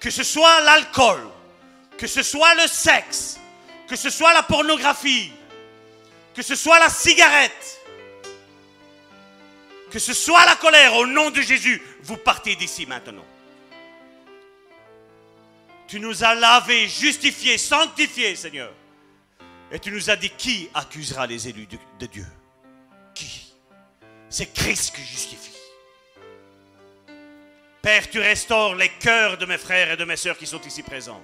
Que ce soit l'alcool, que ce soit le sexe, que ce soit la pornographie, que ce soit la cigarette, que ce soit la colère, au nom de Jésus, vous partez d'ici maintenant. Tu nous as lavés, justifiés, sanctifiés, Seigneur. Et tu nous as dit qui accusera les élus de, Dieu? Qui? C'est Christ qui justifie. Père, tu restaures les cœurs de mes frères et de mes sœurs qui sont ici présents.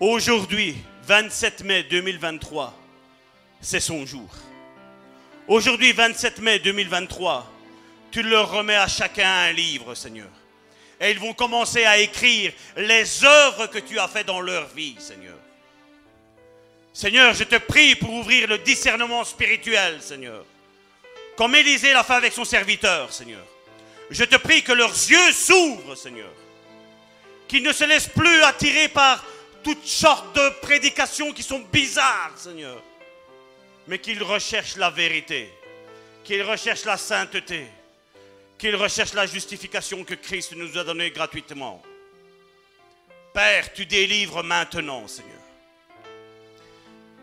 Aujourd'hui, 27 mai 2023, c'est son jour. Aujourd'hui, 27 mai 2023, tu leur remets à chacun un livre, Seigneur. Et ils vont commencer à écrire les œuvres que tu as faites dans leur vie, Seigneur. Seigneur, je te prie pour ouvrir le discernement spirituel, Seigneur. Comme Élisée l'a fait avec son serviteur, Seigneur. Je te prie que leurs yeux s'ouvrent, Seigneur. Qu'ils ne se laissent plus attirer par toutes sortes de prédications qui sont bizarres, Seigneur. Mais qu'ils recherchent la vérité, qu'ils recherchent la sainteté, qu'ils recherchent la justification que Christ nous a donnée gratuitement. Père, tu délivres maintenant, Seigneur.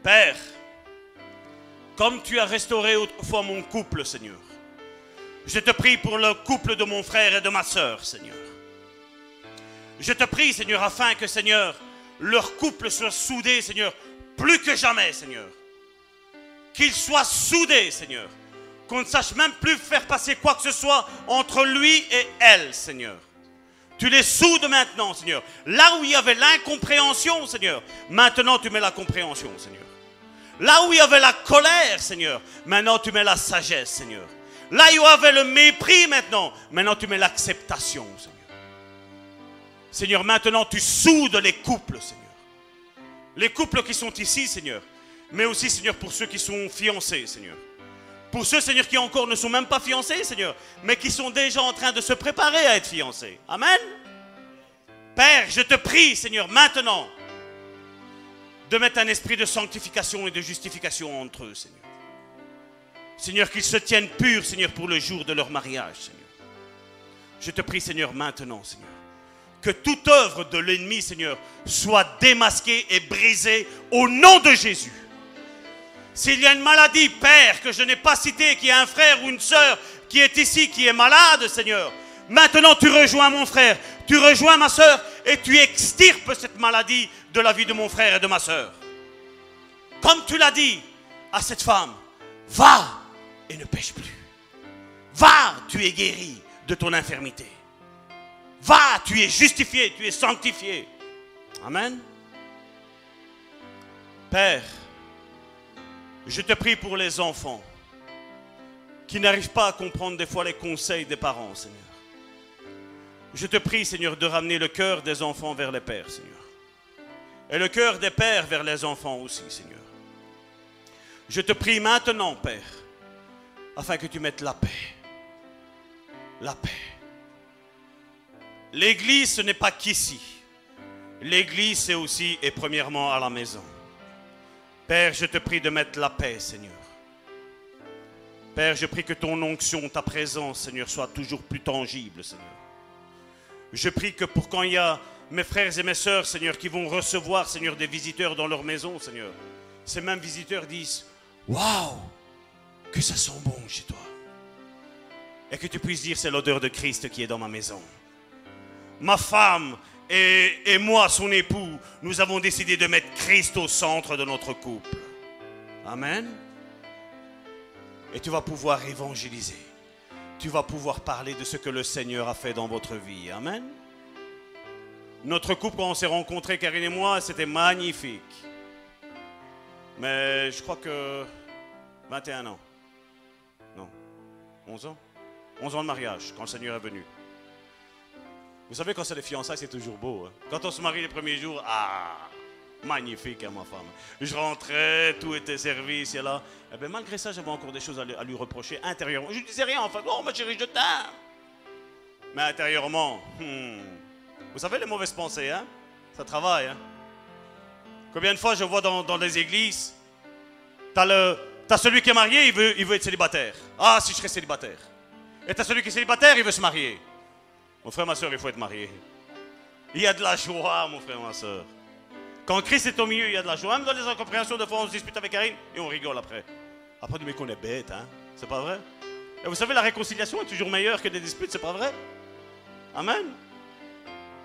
Père, comme tu as restauré autrefois mon couple, Seigneur, je te prie pour le couple de mon frère et de ma soeur, Seigneur. Je te prie, Seigneur, afin que, Seigneur, leur couple soit soudé, Seigneur, plus que jamais, Seigneur. Qu'ils soient soudés, Seigneur. Qu'on ne sache même plus faire passer quoi que ce soit entre lui et elle, Seigneur. Tu les soudes maintenant, Seigneur. Là où il y avait l'incompréhension, Seigneur, maintenant tu mets la compréhension, Seigneur. Là où il y avait la colère, Seigneur, maintenant tu mets la sagesse, Seigneur. Là où il y avait le mépris, maintenant, maintenant tu mets l'acceptation, Seigneur. Seigneur, maintenant tu soudes les couples, Seigneur. Les couples qui sont ici, Seigneur. Mais aussi, Seigneur, pour ceux qui sont fiancés, Seigneur. Pour ceux, Seigneur, qui encore ne sont même pas fiancés, Seigneur, mais qui sont déjà en train de se préparer à être fiancés. Amen. Père, je te prie, Seigneur, maintenant, de mettre un esprit de sanctification et de justification entre eux, Seigneur. Seigneur, qu'ils se tiennent purs, Seigneur, pour le jour de leur mariage, Seigneur. Je te prie, Seigneur, maintenant, Seigneur que toute œuvre de l'ennemi, Seigneur, soit démasquée et brisée au nom de Jésus. S'il y a une maladie, Père, que je n'ai pas citée, qui a un frère ou une sœur qui est ici, qui est malade, Seigneur, maintenant tu rejoins mon frère, tu rejoins ma sœur et tu extirpes cette maladie de la vie de mon frère et de ma sœur. Comme tu l'as dit à cette femme, va et ne pêche plus. Va, tu es guéri de ton infirmité. Va, tu es justifié, tu es sanctifié. Amen. Père, je te prie pour les enfants qui n'arrivent pas à comprendre des fois les conseils des parents, Seigneur. Je te prie, Seigneur, de ramener le cœur des enfants vers les pères, Seigneur. Et le cœur des pères vers les enfants aussi, Seigneur. Je te prie maintenant, Père, afin que tu mettes la paix. La paix. L'église, ce n'est pas qu'ici. L'église, c'est aussi et premièrement à la maison. Père, je te prie de mettre la paix, Seigneur. Père, je prie que ton onction, ta présence, Seigneur, soit toujours plus tangible, Seigneur. Je prie que pour quand il y a mes frères et mes sœurs, Seigneur, qui vont recevoir, Seigneur, des visiteurs dans leur maison, Seigneur, ces mêmes visiteurs disent Waouh, que ça sent bon chez toi. Et que tu puisses dire c'est l'odeur de Christ qui est dans ma maison. Ma femme et, moi, son époux, nous avons décidé de mettre Christ au centre de notre couple. Amen. Et tu vas pouvoir évangéliser. Tu vas pouvoir parler de ce que le Seigneur a fait dans votre vie. Amen. Notre couple, quand on s'est rencontrés, Karine et moi, c'était magnifique. Mais je crois que 21 ans. Non. 11 ans 11 ans de mariage, quand le Seigneur est venu. Vous savez, quand c'est les fiançailles, c'est toujours beau. hein. Quand on se marie les premiers jours, ah, magnifique, hein, ma femme. Je rentrais, tout était servi et là. Eh bien, malgré ça, j'avais encore des choses à lui, reprocher intérieurement. Je ne disais rien, en fait. Oh, ma chérie, je t'aime. Mais intérieurement, hmm, vous savez, les mauvaises pensées, hein, ça travaille. Hein. Combien de fois je vois dans, dans des églises, t'as le, t'as celui qui est marié, il veut, il veut être célibataire. Ah, si je serais célibataire. Et t'as celui qui est célibataire, il veut se marier. Mon frère, ma soeur, il faut être marié. Il y a de la joie, mon frère, ma soeur. Quand Christ est au milieu, il y a de la joie. Même dans les incompréhensions, de fois, on se dispute avec Karine et on rigole après. Après, on dit, qu'on est bête, hein. C'est pas vrai? Et vous savez, la réconciliation est toujours meilleure que des disputes, c'est pas vrai? Amen.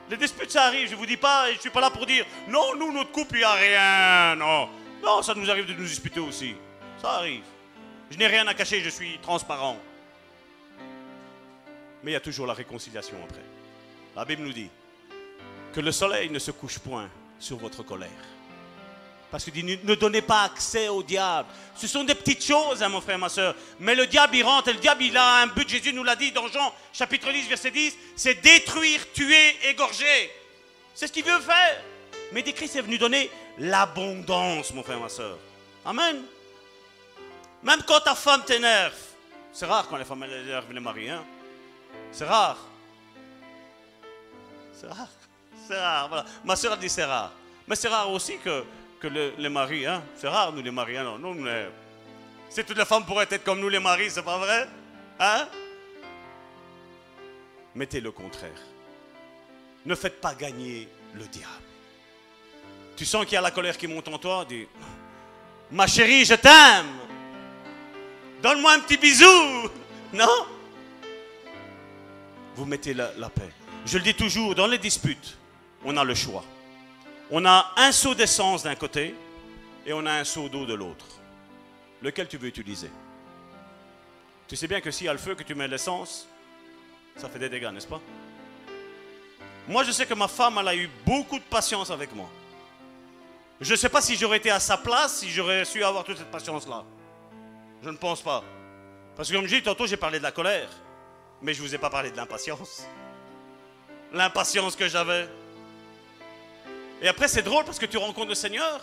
Les disputes, ça arrive. Je vous dis pas, je suis pas là pour dire, non, nous, notre couple, il n'y a rien. Non. Non, ça nous arrive de nous disputer aussi. Ça arrive. Je n'ai rien à cacher, je suis transparent. Mais il y a toujours la réconciliation après. La Bible nous dit que le soleil ne se couche point sur votre colère. Parce qu'il dit, ne- ne donnez pas accès au diable. Ce sont des petites choses, hein, mon frère, ma soeur. Mais le diable, il rentre. Et le diable, il a un but. Jésus nous l'a dit dans Jean, chapitre 10, verset 10. C'est détruire, tuer, égorger. C'est ce qu'il veut faire. Mais des Christ est venu donner l'abondance, mon frère, ma soeur. Amen. Même quand ta femme t'énerve. C'est rare quand les femmes énervent les maris, hein. C'est rare. C'est rare. C'est rare, voilà. Ma soeur a dit c'est rare. Mais c'est rare aussi que, que le- les maris, hein. C'est rare, nous les maris, hein. Si toutes les femmes pourraient être comme nous les maris, c'est pas vrai Hein? Mettez le contraire. Ne faites pas gagner le diable. Tu sens qu'il y a la colère qui monte en toi, dis Ma chérie, je t'aime. Donne-moi un petit bisou. Non? Vous mettez la, la paix. Je le dis toujours, dans les disputes, on a le choix. On a un seau d'essence d'un côté et on a un seau d'eau de l'autre. Lequel tu veux utiliser? Tu sais bien que s'il y a le feu, que tu mets l'essence, ça fait des dégâts, n'est-ce pas? Moi, je sais que ma femme, elle a eu beaucoup de patience avec moi. Je ne sais pas si j'aurais été à sa place, si j'aurais su avoir toute cette patience-là. Je ne pense pas. Parce que comme je dis, tantôt j'ai parlé de la colère, mais je ne vous ai pas parlé de l'impatience. L'impatience que j'avais. Et après c'est drôle parce que tu rencontres le Seigneur,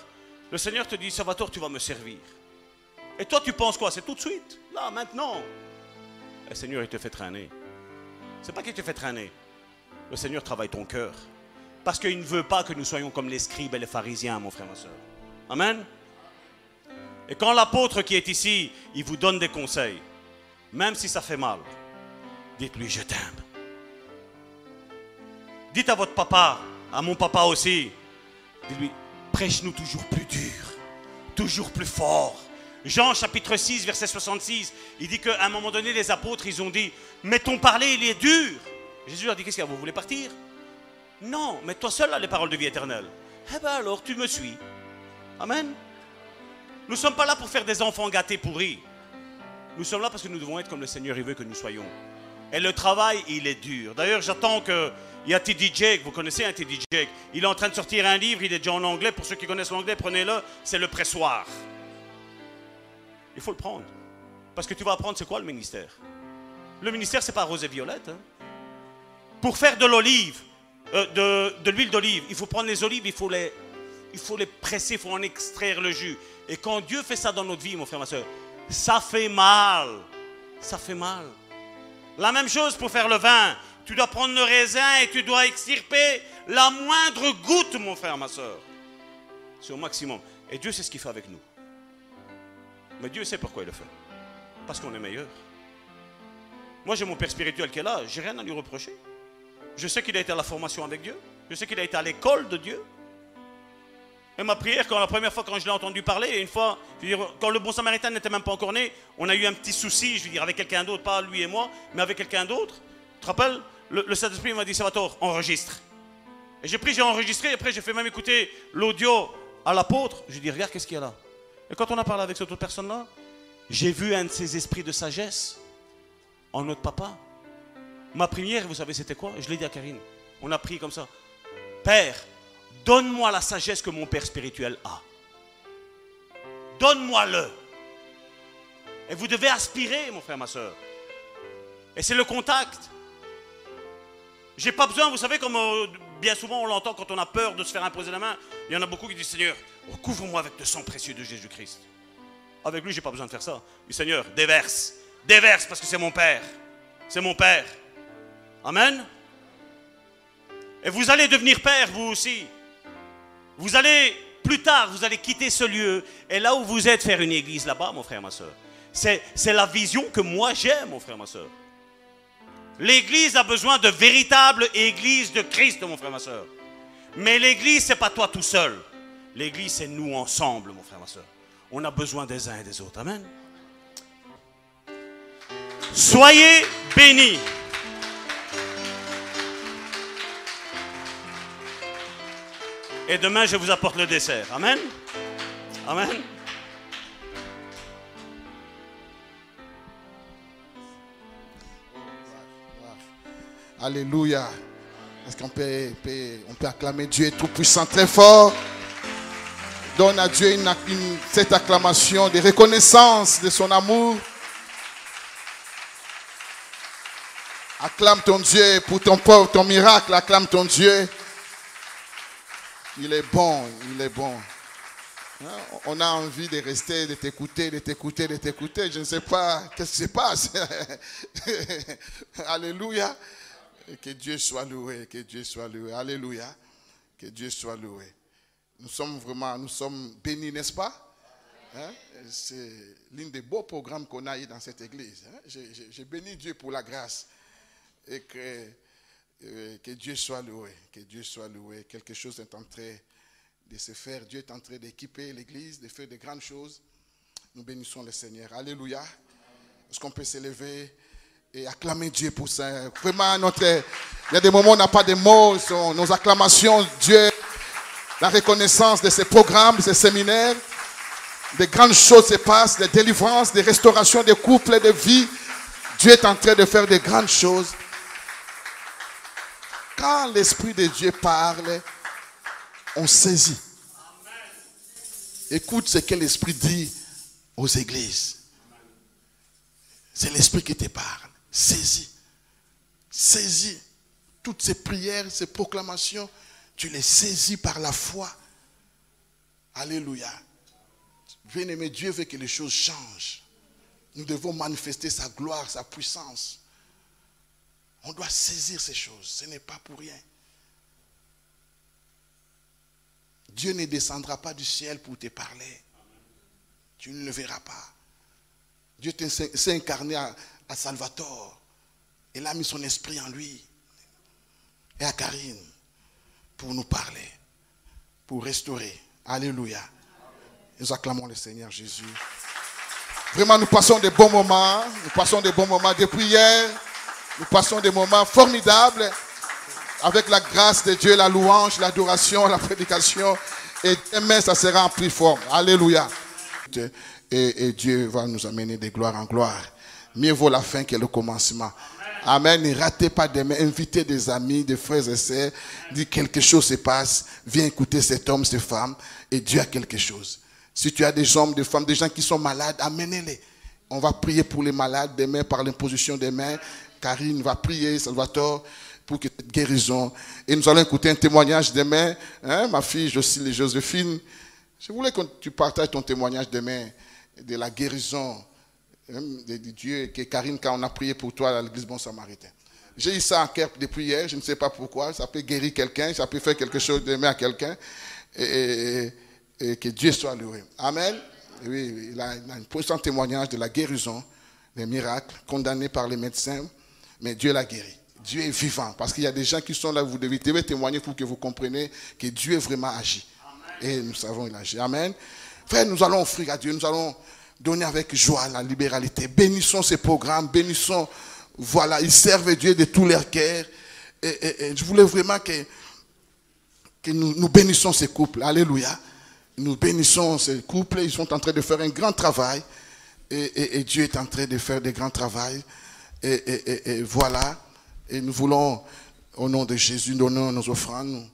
le Seigneur te dit, Salvatore, tu vas me servir. Et toi tu penses quoi? C'est tout de suite, là, maintenant. Et le Seigneur, il te fait traîner. C'est pas qu'il te fait traîner. Le Seigneur travaille ton cœur. Parce qu'il ne veut pas que nous soyons comme les scribes et les pharisiens, mon frère, ma soeur. Amen? Et quand l'apôtre qui est ici, il vous donne des conseils, même si ça fait mal, dites-lui je t'aime. Dites à votre papa, à mon papa aussi, dites-lui, prêche-nous toujours plus dur, toujours plus fort. Jean chapitre 6, verset 66, il dit qu'à un moment donné, les apôtres, ils ont dit, mais ton parler, il est dur. Jésus leur dit, qu'est-ce qu'il y a, vous voulez partir? Non, mais toi seul a les paroles de vie éternelle. Eh bien alors, tu me suis. Amen. Nous ne sommes pas là pour faire des enfants gâtés pourris. Nous sommes là parce que nous devons être comme le Seigneur il veut que nous soyons. Et le travail, il est dur. D'ailleurs, j'attends que. Il y a T.D. Vous connaissez un T.D. Jake? Il est en train de sortir un livre, il est déjà en anglais. Pour ceux qui connaissent l'anglais, prenez-le. C'est le pressoir. Il faut le prendre. Parce que tu vas apprendre c'est quoi le ministère? Le ministère, c'est pas rose et violette. hein. Pour faire de l'olive, euh, de l'huile d'olive, il faut prendre les olives, il faut les, il faut les presser, il faut en extraire le jus. Et quand Dieu fait ça dans notre vie, mon frère, ma soeur, ça fait mal. Ça fait mal. La même chose pour faire le vin. Tu dois prendre le raisin et tu dois extirper la moindre goutte, mon frère, ma soeur. C'est au maximum. Et Dieu sait ce qu'il fait avec nous. Mais Dieu sait pourquoi il le fait. Parce qu'on est meilleur. Moi, j'ai mon père spirituel qui est là. J'ai rien à lui reprocher. Je sais qu'il a été à la formation avec Dieu. Je sais qu'il a été à l'école de Dieu. Et ma prière, quand la première fois quand je l'ai entendu parler, une fois, je veux dire, quand le bon samaritain n'était même pas encore né, on a eu un petit souci, je veux dire, avec quelqu'un d'autre, pas lui et moi, mais avec quelqu'un d'autre. Tu te rappelles? Le, Saint-Esprit m'a dit, Salvatore, enregistre. Et j'ai pris, j'ai enregistré, et après j'ai fait même écouter l'audio à l'apôtre. Je lui dit, regarde, qu'est-ce qu'il y a là Et quand on a parlé avec cette autre personne-là, j'ai vu un de ces esprits de sagesse en notre papa. Ma prière, vous savez, c'était quoi? Je l'ai dit à Karine. On a prié comme ça. Père, donne-moi la sagesse que mon père spirituel a. Donne-moi-le. Et vous devez aspirer, mon frère, ma soeur. Et c'est le contact. J'ai pas besoin, vous savez, comme euh, bien souvent on l'entend quand on a peur de se faire imposer la main, il y en a beaucoup qui disent Seigneur, recouvre-moi avec le sang précieux de Jésus-Christ. Avec lui, j'ai pas besoin de faire ça. Du Seigneur, déverse. Déverse parce que c'est mon Père. C'est mon Père. Amen. Et vous allez devenir Père, vous aussi. Vous allez, plus tard, vous allez quitter ce lieu et là où vous êtes, faire une église là-bas, mon frère, ma soeur. C'est, la vision que moi j'ai, mon frère, ma soeur. L'église a besoin de véritables églises de Christ, mon frère, ma soeur. Mais l'église, c'est pas toi tout seul. L'église, c'est nous ensemble, mon frère, ma soeur. On a besoin des uns et des autres. Amen. Soyez bénis. Et demain, je vous apporte le dessert. Amen. Amen. Alléluia. Est-ce qu'on peut, on peut acclamer Dieu Tout-Puissant très fort? Donne à Dieu cette acclamation de reconnaissance de son amour. Acclame ton Dieu pour ton pauvre, ton miracle. Acclame ton Dieu. Il est bon, il est bon. Hein, On a envie de rester, de t'écouter, de t'écouter, de t'écouter. Je ne sais pas qu'est-ce qui se passe. Alléluia. Que Dieu soit loué, que Dieu soit loué. Alléluia. Que Dieu soit loué. Nous sommes vraiment, nous sommes bénis, n'est-ce pas? Hein? C'est l'un des beaux programmes qu'on a eu dans cette église. hein. J'ai- béni Dieu pour la grâce. Et que, que Dieu soit loué. Que Dieu soit loué. Quelque chose est en train de se faire. Dieu est en train d'équiper l'église, de faire de grandes choses. Nous bénissons le Seigneur. Alléluia. Est-ce qu'on peut s'élever et acclamer Dieu pour ça? Vraiment, notre, il y a des moments où on n'a pas de mots. nos acclamations, Dieu, la reconnaissance de ces programmes, de ces séminaires. Des grandes choses se passent, des délivrances, des restaurations des couples et de vie. Dieu est en train de faire de grandes choses. Quand l'Esprit de Dieu parle, on saisit. Écoute ce que l'Esprit dit aux églises. C'est l'Esprit qui te parle. Saisis. Saisis. Toutes ces prières, ces proclamations, tu les saisis par la foi. Alléluia. Bien-aimé, Dieu veut que les choses changent. Nous devons manifester sa gloire, sa puissance. On doit saisir ces choses. Ce n'est pas pour rien. Dieu ne descendra pas du ciel pour te parler. Tu ne le verras pas. Dieu s'est incarné à, à Salvatore. Il a mis son esprit en lui. et à Karine pour nous parler, pour restaurer. Alléluia. Nous acclamons le Seigneur Jésus. Vraiment, nous passons des bons moments. Nous passons des bons moments depuis hier. Nous passons des moments formidables avec la grâce de Dieu, la louange, l'adoration, la prédication. Et demain, ça sera en plus fort. Alléluia. Et, et Dieu va nous amener de gloire en gloire. Mieux vaut la fin que le commencement. Amen. Ne ratez pas demain. Invitez des amis, des frères et sœurs. Dis quelque chose se passe. Viens écouter cet homme, cette femme. Et Dieu a quelque chose. Si tu as des hommes, des femmes, des gens qui sont malades, amenez-les. On va prier pour les malades demain par l'imposition des mains. Karine va prier, Salvatore, pour que cette guérison. Et nous allons écouter un témoignage demain. Hein, ma fille Joséphine, je voulais que tu partages ton témoignage demain de la guérison hein, de, Dieu, que Karine, quand on a prié pour toi à l'église Bon Samaritain. J'ai eu ça en cœur depuis hier, je ne sais pas pourquoi. Ça peut guérir quelqu'un, ça peut faire quelque chose demain à quelqu'un. Et, que Dieu soit loué. Amen. Oui, il a, il a un puissant témoignage de la guérison, des miracles, condamnés par les médecins, mais Dieu l'a guéri. Dieu est vivant. Parce qu'il y a des gens qui sont là, vous devez, témoigner pour que vous compreniez que Dieu est vraiment agi. Et nous savons qu'il agit. Amen. Frère, nous allons offrir à Dieu, nous allons donner avec joie la libéralité. Bénissons ces programmes, bénissons, voilà, ils servent Dieu de tous leurs cœurs. Et, je voulais vraiment que, que nous, nous bénissons ces couples. Alléluia. Nous bénissons ces couples, ils sont en train de faire un grand travail. Et, Dieu est en train de faire des grands travaux. Et, voilà. Et nous voulons, au nom de Jésus, donner nos offrandes.